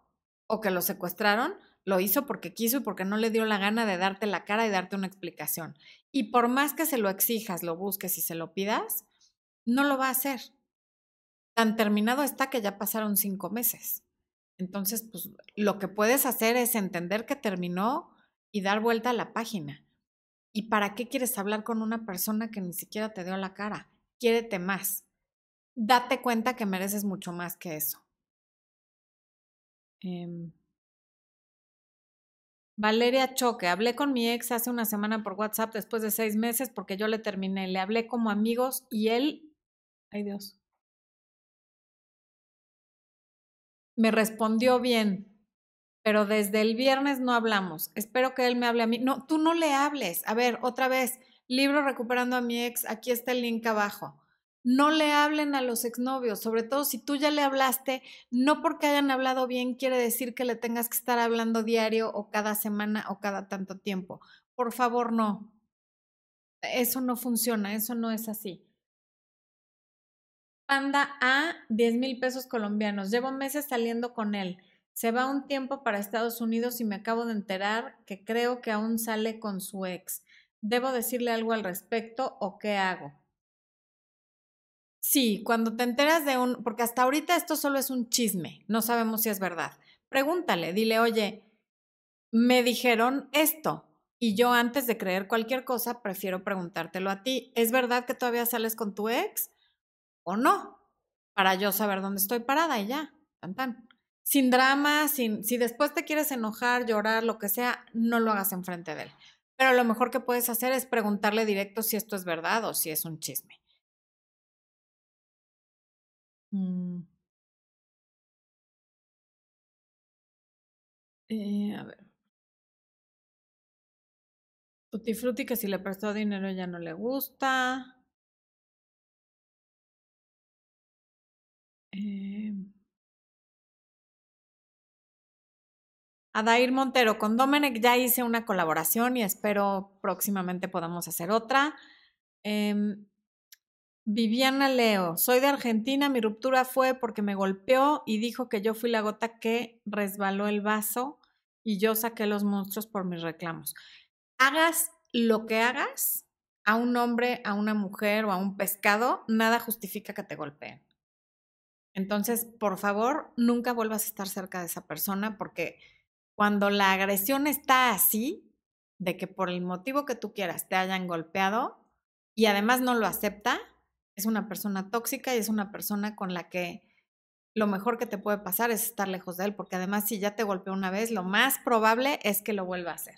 o que lo secuestraron, lo hizo porque quiso y porque no le dio la gana de darte la cara y darte una explicación. Y por más que se lo exijas, lo busques y se lo pidas, no lo va a hacer tan terminado está que ya pasaron cinco meses. Entonces, pues lo que puedes hacer es entender que terminó y dar vuelta a la página. ¿Y para qué quieres hablar con una persona que ni siquiera te dio la cara? Quiérete más. Date cuenta que mereces mucho más que eso. Em, Valeria Choque, hablé con mi ex hace una semana por WhatsApp después de seis meses porque yo le terminé. Le hablé como amigos y él, ay Dios, me respondió bien, pero desde el viernes no hablamos. Espero que él me hable a mí. No, tú no le hables. A ver, otra vez, libro Recuperando a mi ex, aquí está el link abajo. No le hablen a los exnovios, sobre todo si tú ya le hablaste, no porque hayan hablado bien quiere decir que le tengas que estar hablando diario o cada semana o cada tanto tiempo. Por favor, no. Eso no funciona, eso no es así. Panda a 10 mil pesos colombianos. Llevo meses saliendo con él. Se va un tiempo para Estados Unidos y me acabo de enterar que creo que aún sale con su ex. ¿Debo decirle algo al respecto o qué hago? Sí, cuando te enteras de un, porque hasta ahorita esto solo es un chisme, no sabemos si es verdad. Pregúntale, dile, oye, me dijeron esto y yo antes de creer cualquier cosa prefiero preguntártelo a ti. ¿Es verdad que todavía sales con tu ex? o no, para yo saber dónde estoy parada y ya, tan tan. Sin drama, sin, si después te quieres enojar, llorar, lo que sea, no lo hagas enfrente de él. Pero lo mejor que puedes hacer es preguntarle directo si esto es verdad o si es un chisme. Mm. Eh, a ver. Tutti que si le prestó dinero ya no le gusta. Eh, Adair Montero, con Domenech ya hice una colaboración y espero próximamente podamos hacer otra. Em, Viviana Leo, soy de Argentina, mi ruptura fue porque me golpeó y dijo que yo fui la gota que resbaló el vaso y yo saqué los monstruos por mis reclamos. Hagas lo que hagas a un hombre, a una mujer o a un pescado, nada justifica que te golpeen. Entonces, por favor, nunca vuelvas a estar cerca de esa persona porque cuando la agresión está así, de que por el motivo que tú quieras te hayan golpeado y además no lo acepta, es una persona tóxica y es una persona con la que lo mejor que te puede pasar es estar lejos de él, porque además si ya te golpeó una vez, lo más probable es que lo vuelva a hacer.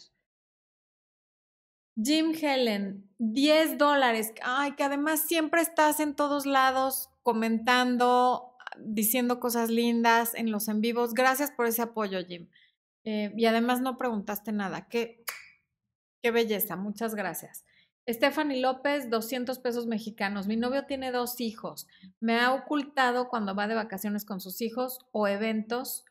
Jim Helen, 10 dólares. Ay, que además siempre estás en todos lados comentando, diciendo cosas lindas en los en vivos. Gracias por ese apoyo, Jim. Eh, y además no preguntaste nada. Qué, qué belleza. Muchas gracias. Stephanie López, 200 pesos mexicanos. Mi novio tiene dos hijos. Me ha ocultado cuando va de vacaciones con sus hijos o eventos.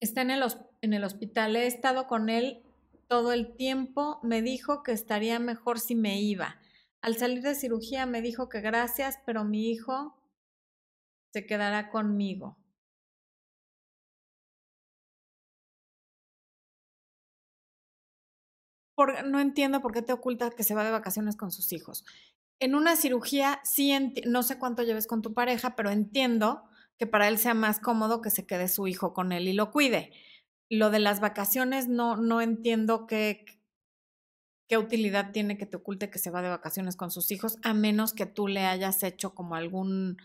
Está en el, en el hospital. He estado con él todo el tiempo. Me dijo que estaría mejor si me iba. Al salir de cirugía me dijo que gracias, pero mi hijo se quedará conmigo. No entiendo por qué te oculta que se va de vacaciones con sus hijos. En una cirugía, sí, no sé cuánto lleves con tu pareja, pero entiendo que para él sea más cómodo que se quede su hijo con él y lo cuide. Lo de las vacaciones, no, no entiendo qué, qué utilidad tiene que te oculte que se va de vacaciones con sus hijos, a menos que tú le hayas hecho como algún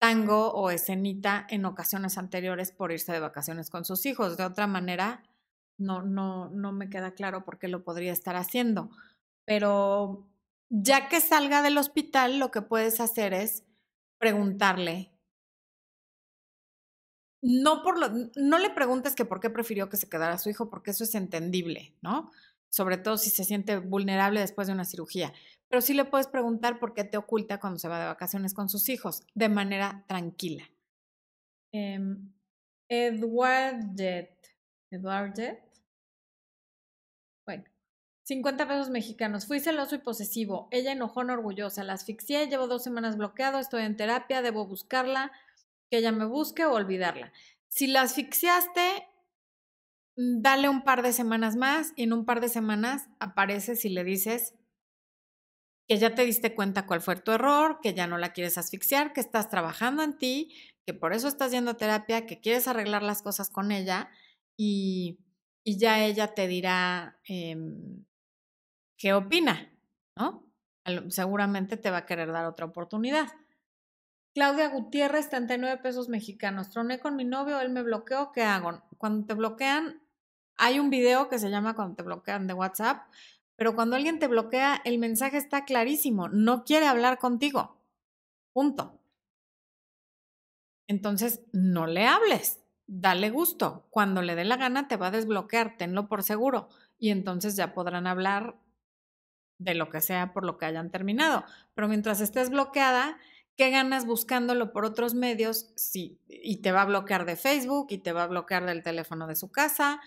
tango o escenita en ocasiones anteriores por irse de vacaciones con sus hijos. De otra manera, no, no, no me queda claro por qué lo podría estar haciendo. Pero ya que salga del hospital, lo que puedes hacer es preguntarle. No, por lo, no le preguntes que por qué prefirió que se quedara su hijo, porque eso es entendible, ¿no? Sobre todo si se siente vulnerable después de una cirugía. Pero sí le puedes preguntar por qué te oculta cuando se va de vacaciones con sus hijos, de manera tranquila. Eh, Edward Jet. Edward Jet. Bueno, 50 pesos mexicanos. Fui celoso y posesivo. Ella enojona, orgullosa. La asfixié, llevo dos semanas bloqueado, estoy en terapia, debo buscarla, que ella me busque o olvidarla. Si la asfixiaste, dale un par de semanas más y en un par de semanas apareces y le dices que ya te diste cuenta cuál fue tu error, que ya no la quieres asfixiar, que estás trabajando en ti, que por eso estás yendo a terapia, que quieres arreglar las cosas con ella y, y ya ella te dirá eh, qué opina, ¿no? Seguramente te va a querer dar otra oportunidad. Claudia Gutiérrez, 39 pesos mexicanos. Troné con mi novio, él me bloqueó, ¿qué hago? Cuando te bloquean, hay un video que se llama cuando te bloquean de WhatsApp, pero cuando alguien te bloquea, el mensaje está clarísimo, no quiere hablar contigo. Punto. Entonces, no le hables, dale gusto. Cuando le dé la gana, te va a desbloquear, tenlo por seguro. Y entonces ya podrán hablar de lo que sea por lo que hayan terminado. Pero mientras estés bloqueada, ¿qué ganas buscándolo por otros medios? Sí, y te va a bloquear de Facebook y te va a bloquear del teléfono de su casa.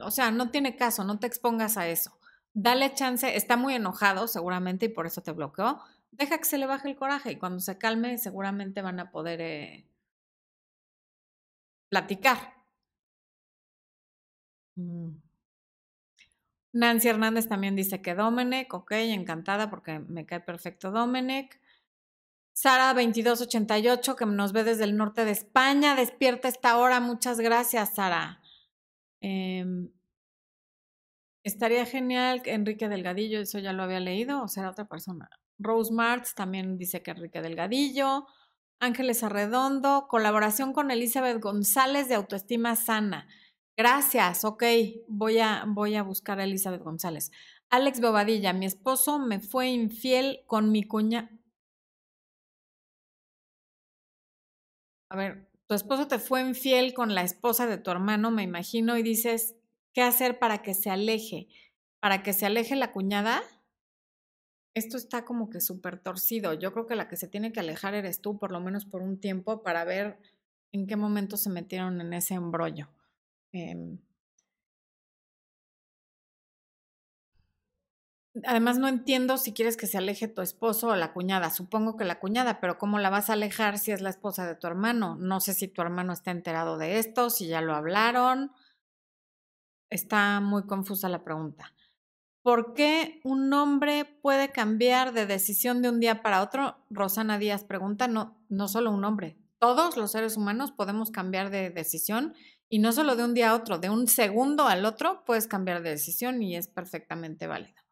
O sea, no tiene caso, no te expongas a eso. Dale chance, está muy enojado seguramente y por eso te bloqueó. Deja que se le baje el coraje y cuando se calme seguramente van a poder eh, platicar. Mm. Nancy Hernández también dice que Domenech, ok, encantada porque me cae perfecto Domenech. Sara 2288, que nos ve desde el norte de España, despierta esta hora. Muchas gracias, Sara. Em, estaría genial que Enrique Delgadillo, eso ya lo había leído, o será otra persona. Rose Martz también dice que Enrique Delgadillo. Ángeles Arredondo, colaboración con Elizabeth González de Autoestima Sana. Gracias, ok, voy a, voy a buscar a Elizabeth González. Alex Bobadilla, mi esposo me fue infiel con mi cuña. A ver, tu esposo te fue infiel con la esposa de tu hermano, me imagino, y dices, ¿qué hacer para que se aleje? ¿Para que se aleje la cuñada? Esto está como que súper torcido. Yo creo que la que se tiene que alejar eres tú, por lo menos por un tiempo, para ver en qué momento se metieron en ese embrollo. Em además, no entiendo si quieres que se aleje tu esposo o la cuñada. Supongo que la cuñada, pero ¿cómo la vas a alejar si es la esposa de tu hermano? No sé si tu hermano está enterado de esto, si ya lo hablaron. Está muy confusa la pregunta. ¿Por qué un hombre puede cambiar de decisión de un día para otro? Rosana Díaz pregunta, no, no solo un hombre, todos los seres humanos podemos cambiar de decisión y no solo de un día a otro, de un segundo al otro puedes cambiar de decisión y es perfectamente válido.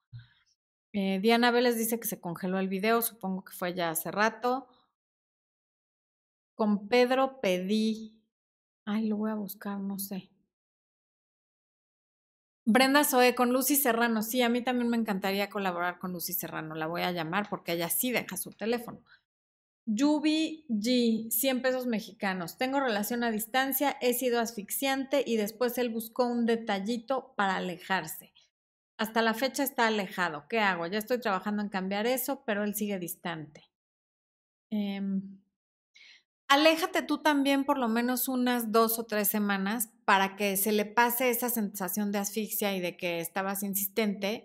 Eh, Diana Vélez dice que se congeló el video, supongo que fue ya hace rato. Con Pedro pedí. Ay, lo voy a buscar, no sé. Brenda Zoe con Lucy Serrano. Sí, a mí también me encantaría colaborar con Lucy Serrano. La voy a llamar porque ella sí deja su teléfono. Yubi G, 100 pesos mexicanos. Tengo relación a distancia, he sido asfixiante y después él buscó un detallito para alejarse. Hasta la fecha está alejado. ¿Qué hago? Ya estoy trabajando en cambiar eso, pero él sigue distante. Em, aléjate tú también por lo menos unas dos o tres semanas para que se le pase esa sensación de asfixia y de que estabas insistente.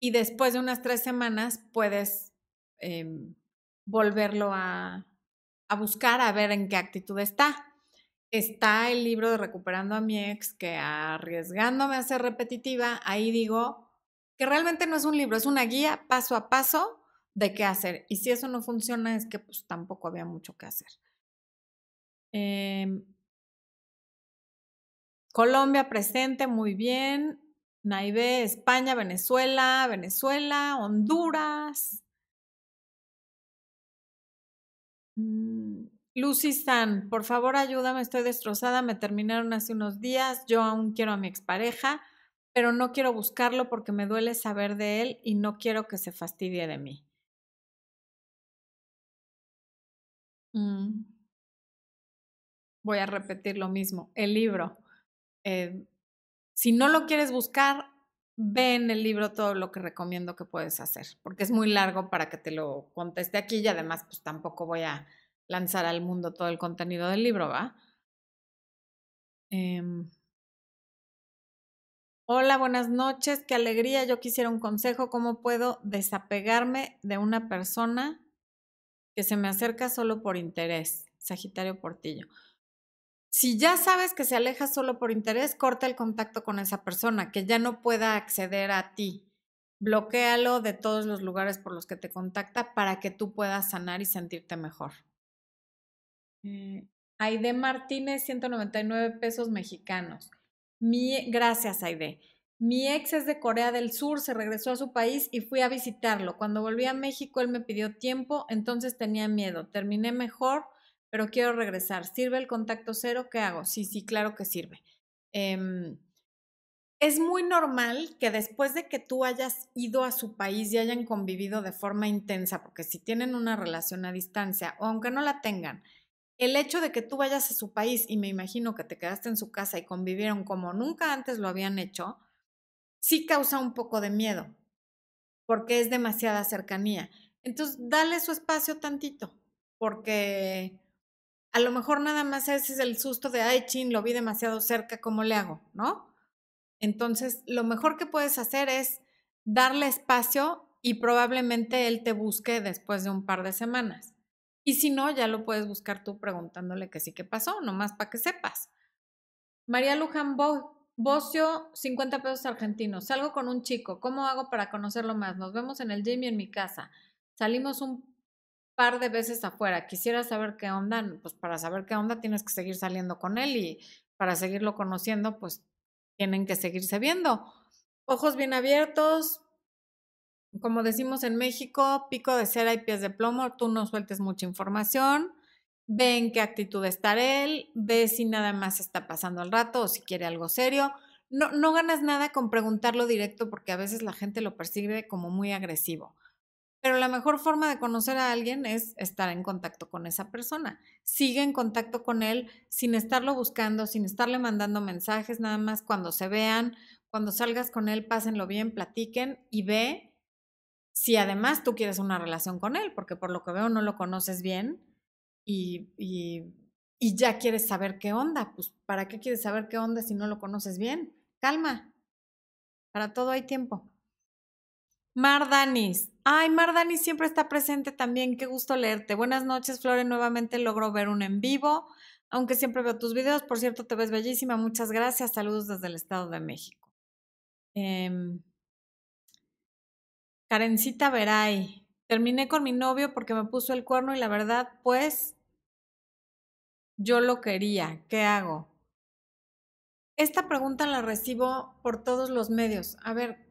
Y después de unas tres semanas puedes... Em, volverlo a, buscar, a ver en qué actitud está. Está el libro de Recuperando a mi ex, que arriesgándome a ser repetitiva, ahí digo que realmente no es un libro, es una guía paso a paso de qué hacer. Y si eso no funciona, es que pues tampoco había mucho que hacer. Em, Colombia presente, muy bien. Naive, España, Venezuela, Venezuela, Honduras, Lucy San, por favor ayúdame, estoy destrozada, me terminaron hace unos días, yo aún quiero a mi expareja, pero no quiero buscarlo porque me duele saber de él y no quiero que se fastidie de mí. Mm. Voy a repetir lo mismo, el libro. Eh, si no lo quieres buscar, ve en el libro todo lo que recomiendo que puedes hacer, porque es muy largo para que te lo conteste aquí y además pues tampoco voy a lanzar al mundo todo el contenido del libro, ¿va? Em, Hola, buenas noches, qué alegría. Yo quisiera un consejo, ¿cómo puedo desapegarme de una persona que se me acerca solo por interés? Sagitario Portillo. Si ya sabes que se aleja solo por interés, corta el contacto con esa persona, que ya no pueda acceder a ti. Bloquéalo de todos los lugares por los que te contacta para que tú puedas sanar y sentirte mejor. Eh, Aide Martínez, 199 pesos mexicanos. Mi, gracias, Aide. Mi ex es de Corea del Sur, se regresó a su país y fui a visitarlo. Cuando volví a México, él me pidió tiempo, entonces tenía miedo. Terminé mejor, pero quiero regresar. ¿Sirve el contacto cero? ¿Qué hago? Sí, sí, claro que sirve. Em, es muy normal que después de que tú hayas ido a su país y hayan convivido de forma intensa, porque si tienen una relación a distancia o aunque no la tengan, el hecho de que tú vayas a su país y me imagino que te quedaste en su casa y convivieron como nunca antes lo habían hecho, sí causa un poco de miedo, porque es demasiada cercanía. Entonces, dale su espacio tantito, porque a lo mejor nada más ese es el susto de, ay, chin, lo vi demasiado cerca, ¿cómo le hago? ¿No? Entonces, lo mejor que puedes hacer es darle espacio y probablemente él te busque después de un par de semanas. Y si no, ya lo puedes buscar tú preguntándole que sí que pasó, nomás para que sepas. María Luján Bocio, 50 pesos argentinos. Salgo con un chico. ¿Cómo hago para conocerlo más? Nos vemos en el gym en mi casa. Salimos un par de veces afuera. Quisiera saber qué onda. Pues para saber qué onda tienes que seguir saliendo con él y para seguirlo conociendo, pues tienen que seguirse viendo. Ojos bien abiertos, como decimos en México, pico de cera y pies de plomo, tú no sueltes mucha información, ve en qué actitud está él, ve si nada más está pasando al rato o si quiere algo serio. No, no ganas nada con preguntarlo directo porque a veces la gente lo percibe como muy agresivo. Pero la mejor forma de conocer a alguien es estar en contacto con esa persona. Sigue en contacto con él sin estarlo buscando, sin estarle mandando mensajes, nada más cuando se vean, cuando salgas con él, pásenlo bien, platiquen y ve si además tú quieres una relación con él, porque por lo que veo no lo conoces bien y, y, ya quieres saber qué onda, pues ¿para qué quieres saber qué onda si no lo conoces bien? Calma, para todo hay tiempo. Mar Danis. Ay, Mar Danis siempre está presente también. Qué gusto leerte. Buenas noches, Flore. Nuevamente logro ver un en vivo, aunque siempre veo tus videos. Por cierto, te ves bellísima. Muchas gracias. Saludos desde el Estado de México. Eh, Karencita Veray. Terminé con mi novio porque me puso el cuerno y la verdad, pues, yo lo quería. ¿Qué hago? Esta pregunta la recibo por todos los medios. A ver,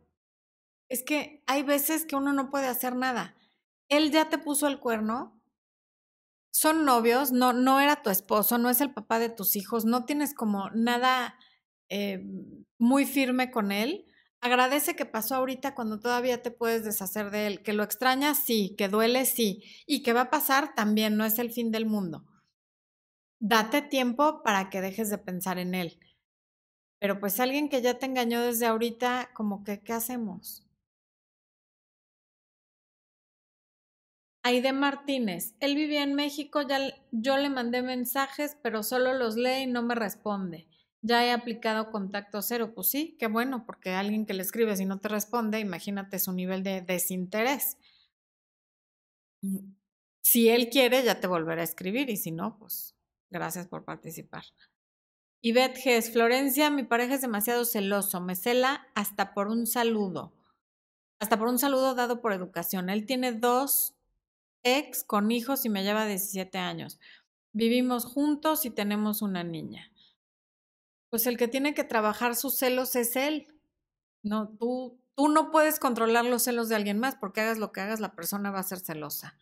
es que hay veces que uno no puede hacer nada. Él ya te puso el cuerno. Son novios, no, no era tu esposo, no es el papá de tus hijos, no tienes como nada eh, muy firme con él Agradece que pasó ahorita cuando todavía te puedes deshacer de él. Que lo extrañas, sí. Que duele, sí. Y que va a pasar también, no es el fin del mundo. Date tiempo para que dejes de pensar en él. Pero pues alguien que ya te engañó desde ahorita, como que, ¿qué hacemos? Aide Martínez, él vivía en México, ya yo le mandé mensajes, pero solo los lee y no me responde ya he aplicado contacto cero. Pues sí, qué bueno, porque alguien que le escribes y no te responde, imagínate su nivel de desinterés. Mm, si él quiere, ya te volverá a escribir y si no, pues gracias por participar. Ivette Gess, Florencia, mi pareja es demasiado celoso, me cela hasta por un saludo, hasta por un saludo dado por educación. Él tiene dos ex con hijos y me lleva 17 años. Vivimos juntos y tenemos una niña pues el que tiene que trabajar sus celos es él. No, tú, tú no puedes controlar los celos de alguien más porque hagas lo que hagas, la persona va a ser celosa.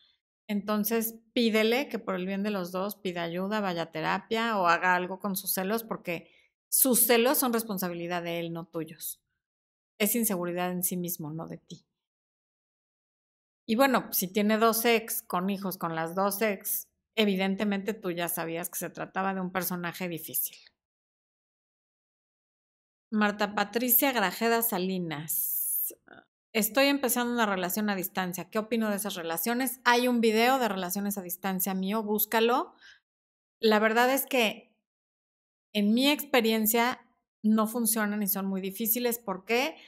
Entonces, pídele que por el bien de los dos pida ayuda, vaya a terapia o haga algo con sus celos, porque sus celos son responsabilidad de él, no tuyos. Es inseguridad en sí mismo, no de ti. Y bueno, si tiene dos ex con hijos con las dos ex, evidentemente tú ya sabías que se trataba de un personaje difícil. Marta Patricia Grajeda Salinas. Estoy empezando una relación a distancia. ¿Qué opino de esas relaciones? Hay un video de relaciones a distancia mío, búscalo. La verdad es que en mi experiencia no funcionan y son muy difíciles. ¿Por qué? Porque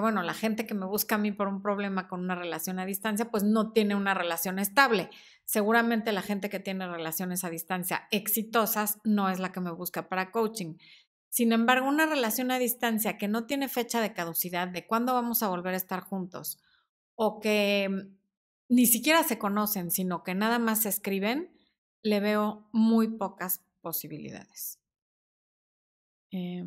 bueno, la gente que me busca a mí por un problema con una relación a distancia, pues no tiene una relación estable. Seguramente la gente que tiene relaciones a distancia exitosas no es la que me busca para coaching. Sin embargo, una relación a distancia que no tiene fecha de caducidad de cuándo vamos a volver a estar juntos o que mm, ni siquiera se conocen, sino que nada más se escriben, le veo muy pocas posibilidades. Eh,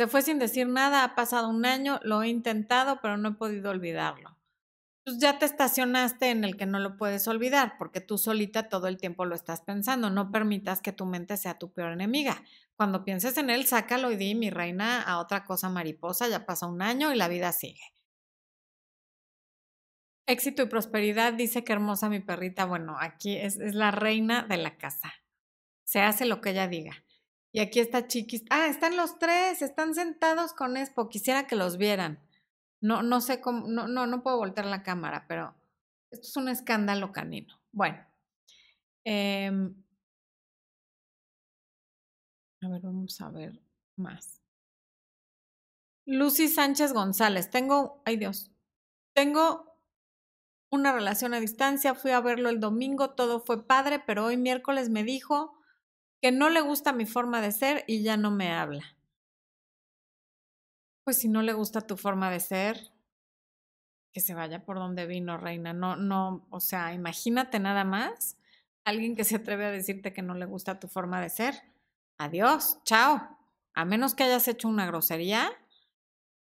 Se fue sin decir nada, ha pasado un año, lo he intentado, pero no he podido olvidarlo. Pues ya te estacionaste en el que no lo puedes olvidar, porque tú solita todo el tiempo lo estás pensando. No permitas que tu mente sea tu peor enemiga. Cuando pienses en él, sácalo y di, mi reina, a otra cosa mariposa, ya pasa un año y la vida sigue. Éxito y prosperidad, dice que hermosa mi perrita. Bueno, aquí es, es la reina de la casa. Se hace lo que ella diga. Y aquí está Chiquis. Ah, están los tres, están sentados con Expo. Quisiera que los vieran. No, no sé cómo, no, no, puedo voltear la cámara, pero esto es un escándalo canino. Bueno. Em, a ver, vamos a ver más. Lucy Sánchez González. Tengo, ay Dios, tengo una relación a distancia. Fui a verlo el domingo, todo fue padre, pero hoy miércoles me dijo que no le gusta mi forma de ser y ya no me habla. Pues si no le gusta tu forma de ser, que se vaya por donde vino, reina. No, no, o sea, imagínate nada más alguien que se atreve a decirte que no le gusta tu forma de ser. Adiós, chao. A menos que hayas hecho una grosería,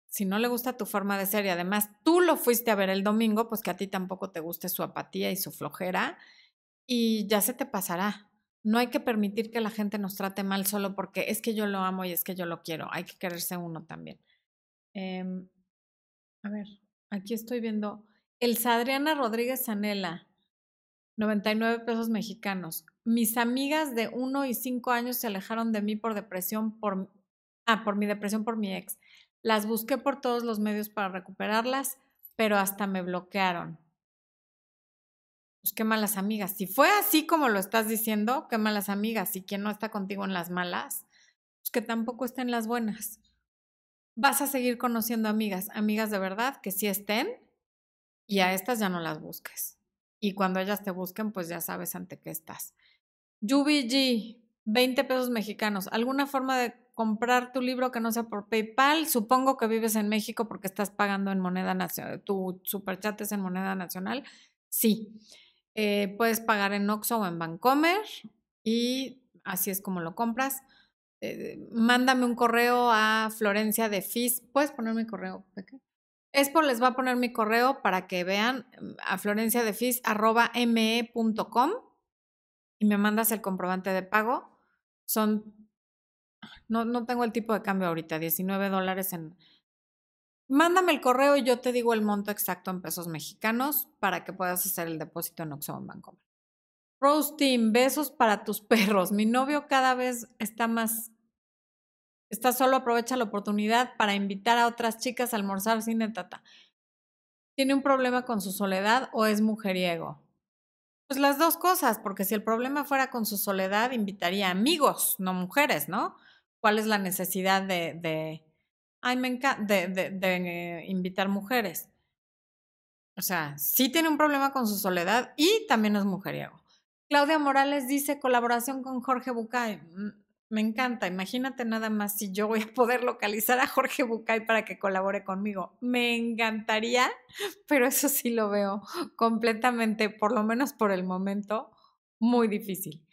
si no le gusta tu forma de ser y además tú lo fuiste a ver el domingo, pues que a ti tampoco te guste su apatía y su flojera y ya se te pasará. No hay que permitir que la gente nos trate mal solo porque es que yo lo amo y es que yo lo quiero. Hay que quererse uno también. Em, a ver, aquí estoy viendo. Elsa Adriana Rodríguez Sanela, 99 pesos mexicanos. Mis amigas de 1 y 5 años se alejaron de mí por depresión, por, ah, por mi depresión por mi ex. Las busqué por todos los medios para recuperarlas, pero hasta me bloquearon pues qué malas amigas. Si fue así como lo estás diciendo, qué malas amigas. Y quien no está contigo en las malas, pues que tampoco esté en las buenas. Vas a seguir conociendo amigas, amigas de verdad que sí estén y a estas ya no las busques. Y cuando ellas te busquen, pues ya sabes ante qué estás. G, 20 pesos mexicanos. ¿Alguna forma de comprar tu libro que no sea por PayPal? Supongo que vives en México porque estás pagando en moneda nacional. Tu superchat es en moneda nacional. Sí. Eh, puedes pagar en Oxxo o en Bancomer y así es como lo compras. Eh, mándame un correo a Florencia de FIS. ¿Puedes poner mi correo? Expo les va a poner mi correo para que vean mm, a florencia de FIS arroba me.com y me mandas el comprobante de pago. Son, no, no tengo el tipo de cambio ahorita, 19 dólares en, Mándame el correo y yo te digo el monto exacto en pesos mexicanos para que puedas hacer el depósito en Oxxo en Bancomer. Besos para tus perros. Mi novio cada vez está más está solo aprovecha la oportunidad para invitar a otras chicas a almorzar sin tata. ¿Tiene un problema con su soledad o es mujeriego? Pues las dos cosas, porque si el problema fuera con su soledad, invitaría amigos, no mujeres, ¿no? ¿Cuál es la necesidad de, de ay, me encanta, de, de, invitar mujeres. O sea, sí tiene un problema con su soledad y también es mujeriego. Claudia Morales dice colaboración con Jorge Bucay. Mm, me encanta. Imagínate nada más si yo voy a poder localizar a Jorge Bucay para que colabore conmigo. Me encantaría, pero eso sí lo veo completamente, por lo menos por el momento, muy difícil.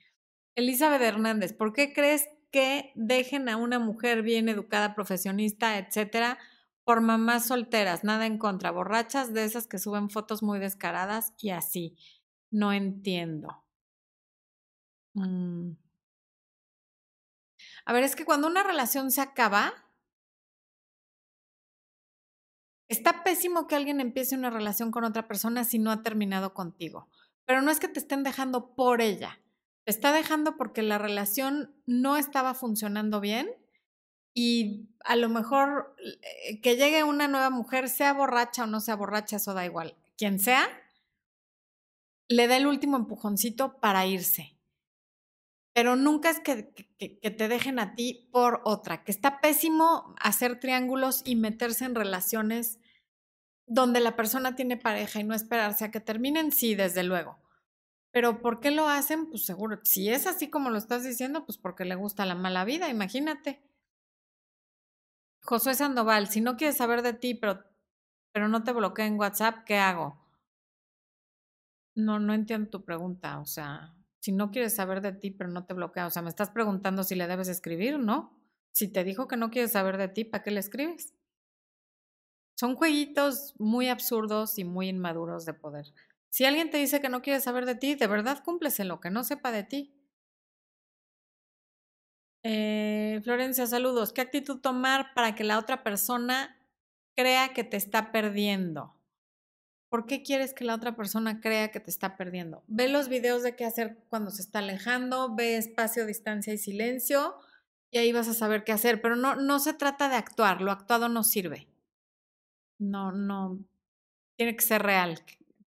Elizabeth Hernández, ¿por qué crees que dejen a una mujer bien educada, profesionista, etcétera, por mamás solteras, nada en contra, borrachas de esas que suben fotos muy descaradas y así. No entiendo. Mm. A ver, es que cuando una relación se acaba, está pésimo que alguien empiece una relación con otra persona si no ha terminado contigo. Pero no es que te estén dejando por ella. Te está dejando porque la relación no estaba funcionando bien y a lo mejor eh, que llegue una nueva mujer, sea borracha o no sea borracha, eso da igual. Quien sea, le da el último empujoncito para irse. Pero nunca es que, que, te dejen a ti por otra, que está pésimo hacer triángulos y meterse en relaciones donde la persona tiene pareja y no esperarse a que terminen, sí, desde luego. Pero ¿por qué lo hacen? Pues seguro, si es así como lo estás diciendo, pues porque le gusta la mala vida, imagínate. Josué Sandoval, si no quieres saber de ti, pero, pero no te bloquea en WhatsApp, ¿qué hago? No, no entiendo tu pregunta. O sea, si no quieres saber de ti, pero no te bloquea, o sea, me estás preguntando si le debes escribir, ¿no? Si te dijo que no quieres saber de ti, ¿para qué le escribes? Son jueguitos muy absurdos y muy inmaduros de poder. Si alguien te dice que no quiere saber de ti, de verdad lo que no sepa de ti. Eh, Florencia, saludos. ¿Qué actitud tomar para que la otra persona crea que te está perdiendo? ¿Por qué quieres que la otra persona crea que te está perdiendo? Ve los videos de qué hacer cuando se está alejando, ve espacio, distancia y silencio y ahí vas a saber qué hacer. Pero no, no se trata de actuar, lo actuado no sirve no, no, tiene que ser real,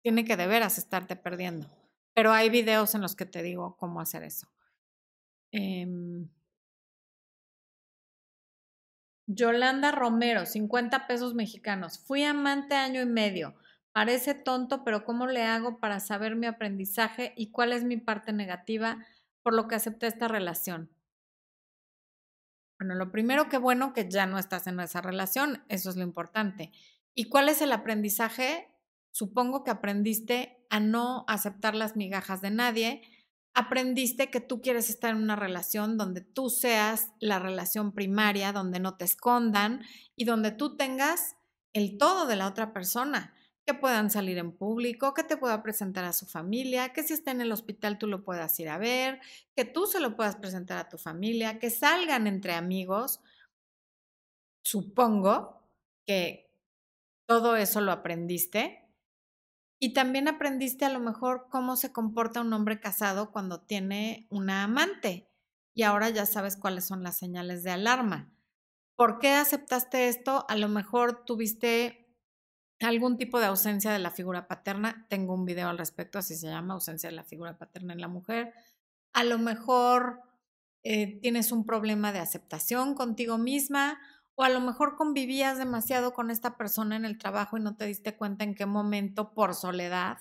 tiene que de veras estarte perdiendo. Pero hay videos en los que te digo cómo hacer eso. Em, Yolanda Romero, 50 pesos mexicanos. Fui amante año y medio. Parece tonto, pero ¿cómo le hago para saber mi aprendizaje y cuál es mi parte negativa por lo que acepté esta relación? Bueno, lo primero que bueno que ya no estás en esa relación, eso es lo importante. ¿Y cuál es el aprendizaje? Supongo que aprendiste a no aceptar las migajas de nadie. Aprendiste que tú quieres estar en una relación donde tú seas la relación primaria, donde no te escondan y donde tú tengas el todo de la otra persona, que puedan salir en público, que te pueda presentar a su familia, que si está en el hospital tú lo puedas ir a ver, que tú se lo puedas presentar a tu familia, que salgan entre amigos. Supongo que, todo eso lo aprendiste. Y también aprendiste a lo mejor cómo se comporta un hombre casado cuando tiene una amante. Y ahora ya sabes cuáles son las señales de alarma. ¿Por qué aceptaste esto? A lo mejor tuviste algún tipo de ausencia de la figura paterna. Tengo un video al respecto, así se llama, ausencia de la figura paterna en la mujer. A lo mejor eh, tienes un problema de aceptación contigo misma o a lo mejor convivías demasiado con esta persona en el trabajo y no te diste cuenta en qué momento por soledad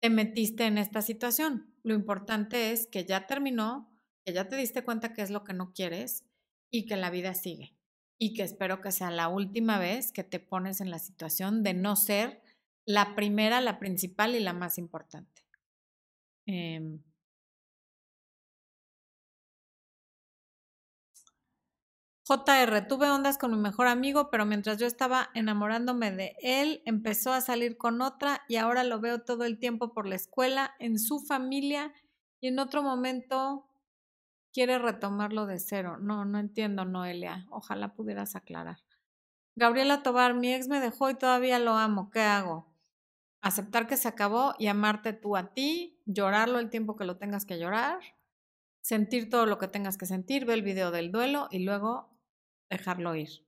te metiste en esta situación. Lo importante es que ya terminó, que ya te diste cuenta qué es lo que no quieres y que la vida sigue. Y que espero que sea la última vez que te pones en la situación de no ser la primera, la principal y la más importante. Eh, JR, tuve ondas con mi mejor amigo, pero mientras yo estaba enamorándome de él, empezó a salir con otra y ahora lo veo todo el tiempo por la escuela, en su familia y en otro momento quiere retomarlo de cero. No, no entiendo, Noelia. Ojalá pudieras aclarar. Gabriela Tobar, mi ex me dejó y todavía lo amo. ¿Qué hago? Aceptar que se acabó y amarte tú a ti, llorarlo el tiempo que lo tengas que llorar, sentir todo lo que tengas que sentir, ver el video del duelo y luego dejarlo ir.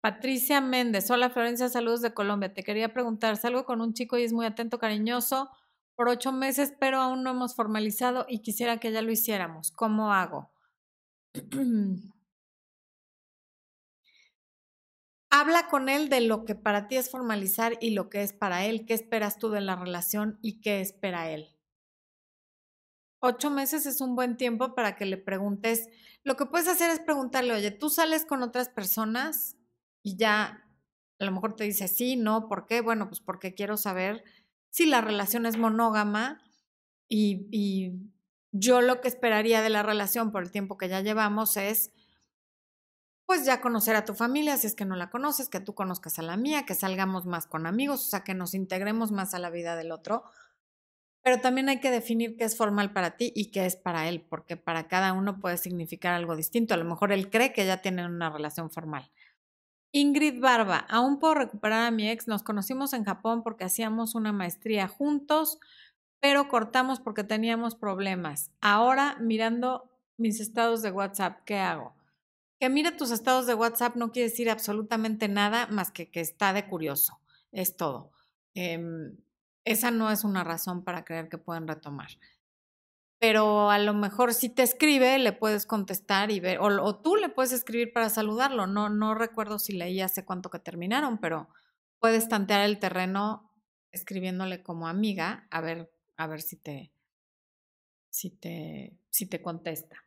Patricia Méndez, hola Florencia, saludos de Colombia. Te quería preguntar, salgo con un chico y es muy atento, cariñoso por ocho meses, pero aún no hemos formalizado y quisiera que ya lo hiciéramos. ¿Cómo hago? Habla con él de lo que para ti es formalizar y lo que es para él, qué esperas tú de la relación y qué espera él ocho meses es un buen tiempo para que le preguntes. Lo que puedes hacer es preguntarle, oye, tú sales con otras personas y ya a lo mejor te dice sí, no, ¿por qué? Bueno, pues porque quiero saber si la relación es monógama y, y yo lo que esperaría de la relación por el tiempo que ya llevamos es pues ya conocer a tu familia, si es que no la conoces, que tú conozcas a la mía, que salgamos más con amigos, o sea, que nos integremos más a la vida del otro. Pero también hay que definir qué es formal para ti y qué es para él, porque para cada uno puede significar algo distinto. A lo mejor él cree que ya tienen una relación formal. Ingrid Barba, aún puedo recuperar a mi ex. Nos conocimos en Japón porque hacíamos una maestría juntos, pero cortamos porque teníamos problemas. Ahora, mirando mis estados de WhatsApp, ¿qué hago? Que mire tus estados de WhatsApp no quiere decir absolutamente nada más que que está de curioso. Es todo. Em, esa no es una razón para creer que pueden retomar. Pero a lo mejor si te escribe, le puedes contestar y ver, o, tú le puedes escribir para saludarlo. No, no recuerdo si leí hace cuánto que terminaron, pero puedes tantear el terreno escribiéndole como amiga a ver, a ver si te, si te, si te contesta.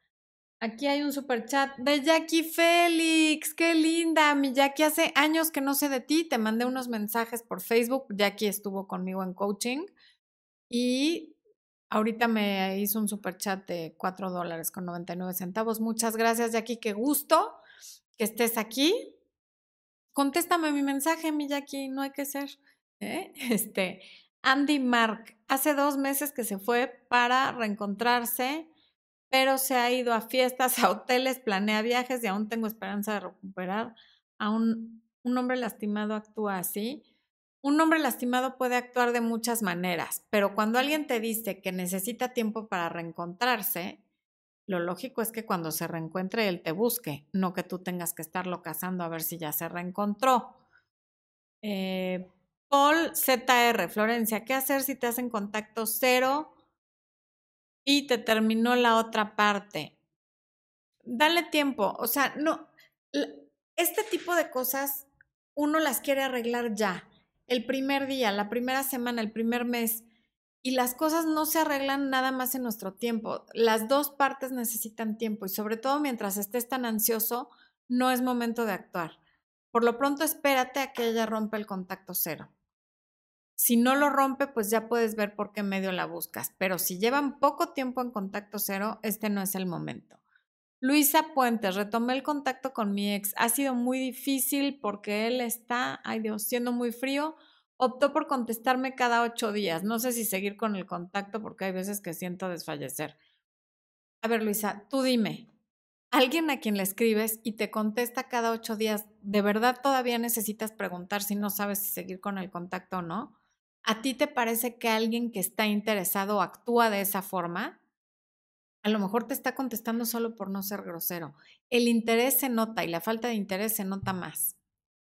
Aquí hay un super chat de Jackie Félix. Qué linda. Mi Jackie, hace años que no sé de ti. Te mandé unos mensajes por Facebook. Jackie estuvo conmigo en coaching. Y ahorita me hizo un super chat de 4 dólares con 99 centavos. Muchas gracias, Jackie. Qué gusto que estés aquí. Contéstame mi mensaje, mi Jackie. No hay que ser. ¿eh? Este, Andy Mark. Hace dos meses que se fue para reencontrarse pero se ha ido a fiestas, a hoteles, planea viajes y aún tengo esperanza de recuperar. A un, un hombre lastimado actúa así. Un hombre lastimado puede actuar de muchas maneras, pero cuando alguien te dice que necesita tiempo para reencontrarse, lo lógico es que cuando se reencuentre él te busque, no que tú tengas que estarlo cazando a ver si ya se reencontró. Eh, Paul ZR, Florencia, ¿qué hacer si te hacen contacto cero y te terminó la otra parte. Dale tiempo, o sea, no, este tipo de cosas uno las quiere arreglar ya, el primer día, la primera semana, el primer mes, y las cosas no se arreglan nada más en nuestro tiempo. Las dos partes necesitan tiempo y sobre todo mientras estés tan ansioso, no es momento de actuar. Por lo pronto, espérate a que ella rompa el contacto cero. Si no lo rompe, pues ya puedes ver por qué medio la buscas. Pero si llevan poco tiempo en contacto cero, este no es el momento. Luisa Puentes, retomé el contacto con mi ex. Ha sido muy difícil porque él está, ay Dios, siendo muy frío. Optó por contestarme cada ocho días. No sé si seguir con el contacto porque hay veces que siento desfallecer. A ver, Luisa, tú dime, alguien a quien le escribes y te contesta cada ocho días, ¿de verdad todavía necesitas preguntar si no sabes si seguir con el contacto o no? ¿A ti te parece que alguien que está interesado actúa de esa forma? A lo mejor te está contestando solo por no ser grosero. El interés se nota y la falta de interés se nota más.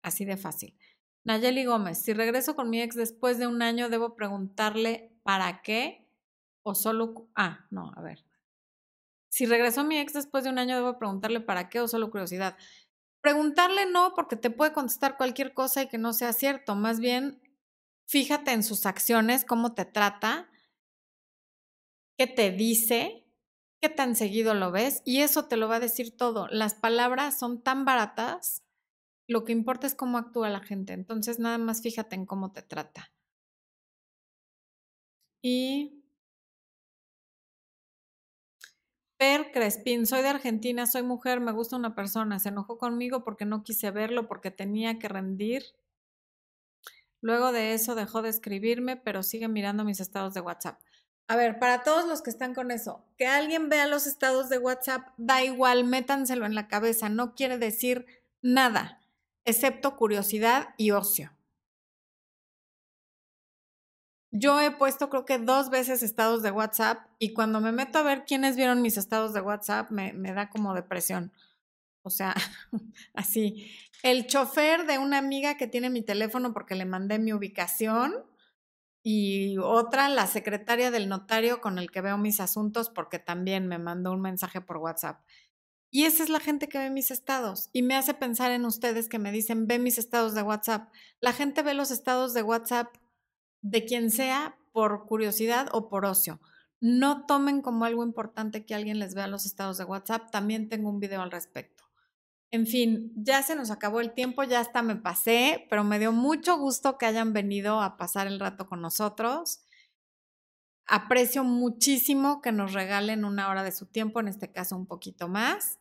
Así de fácil. Nayeli Gómez, si regreso con mi ex después de un año, debo preguntarle para qué o solo... Ah, no, a ver. Si regresó mi ex después de un año, debo preguntarle para qué o solo curiosidad. Preguntarle no, porque te puede contestar cualquier cosa y que no sea cierto. Más bien, Fíjate en sus acciones, cómo te trata, qué te dice, qué tan seguido lo ves y eso te lo va a decir todo. Las palabras son tan baratas, lo que importa es cómo actúa la gente. Entonces nada más fíjate en cómo te trata. Y Per Crespín, soy de Argentina, soy mujer, me gusta una persona, se enojó conmigo porque no quise verlo, porque tenía que rendir Luego de eso dejó de escribirme, pero sigue mirando mis estados de WhatsApp. A ver, para todos los que están con eso, que alguien vea los estados de WhatsApp, da igual, métanselo en la cabeza, no quiere decir nada, excepto curiosidad y ocio. Yo he puesto creo que dos veces estados de WhatsApp y cuando me meto a ver quiénes vieron mis estados de WhatsApp me, da como depresión. O sea, así. El chofer de una amiga que tiene mi teléfono porque le mandé mi ubicación y otra, la secretaria del notario con el que veo mis asuntos porque también me mandó un mensaje por WhatsApp. Y esa es la gente que ve mis estados y me hace pensar en ustedes que me dicen, ve mis estados de WhatsApp. La gente ve los estados de WhatsApp de quien sea por curiosidad o por ocio. No tomen como algo importante que alguien les vea los estados de WhatsApp. También tengo un video al respecto. En fin, ya se nos acabó el tiempo, ya hasta me pasé, pero me dio mucho gusto que hayan venido a pasar el rato con nosotros. Aprecio muchísimo que nos regalen una hora de su tiempo, en este caso un poquito más.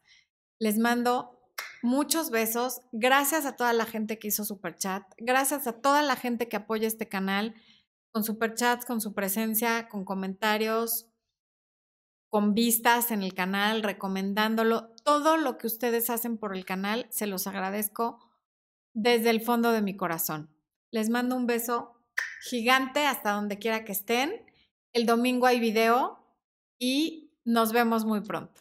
Les mando Muchos besos. Gracias a toda la gente que hizo super chat. Gracias a toda la gente que apoya este canal con super chats, con su presencia, con comentarios, con vistas en el canal, recomendándolo. Todo lo que ustedes hacen por el canal, se los agradezco desde el fondo de mi corazón. Les mando un beso gigante hasta donde quiera que estén. El domingo hay video y nos vemos muy pronto.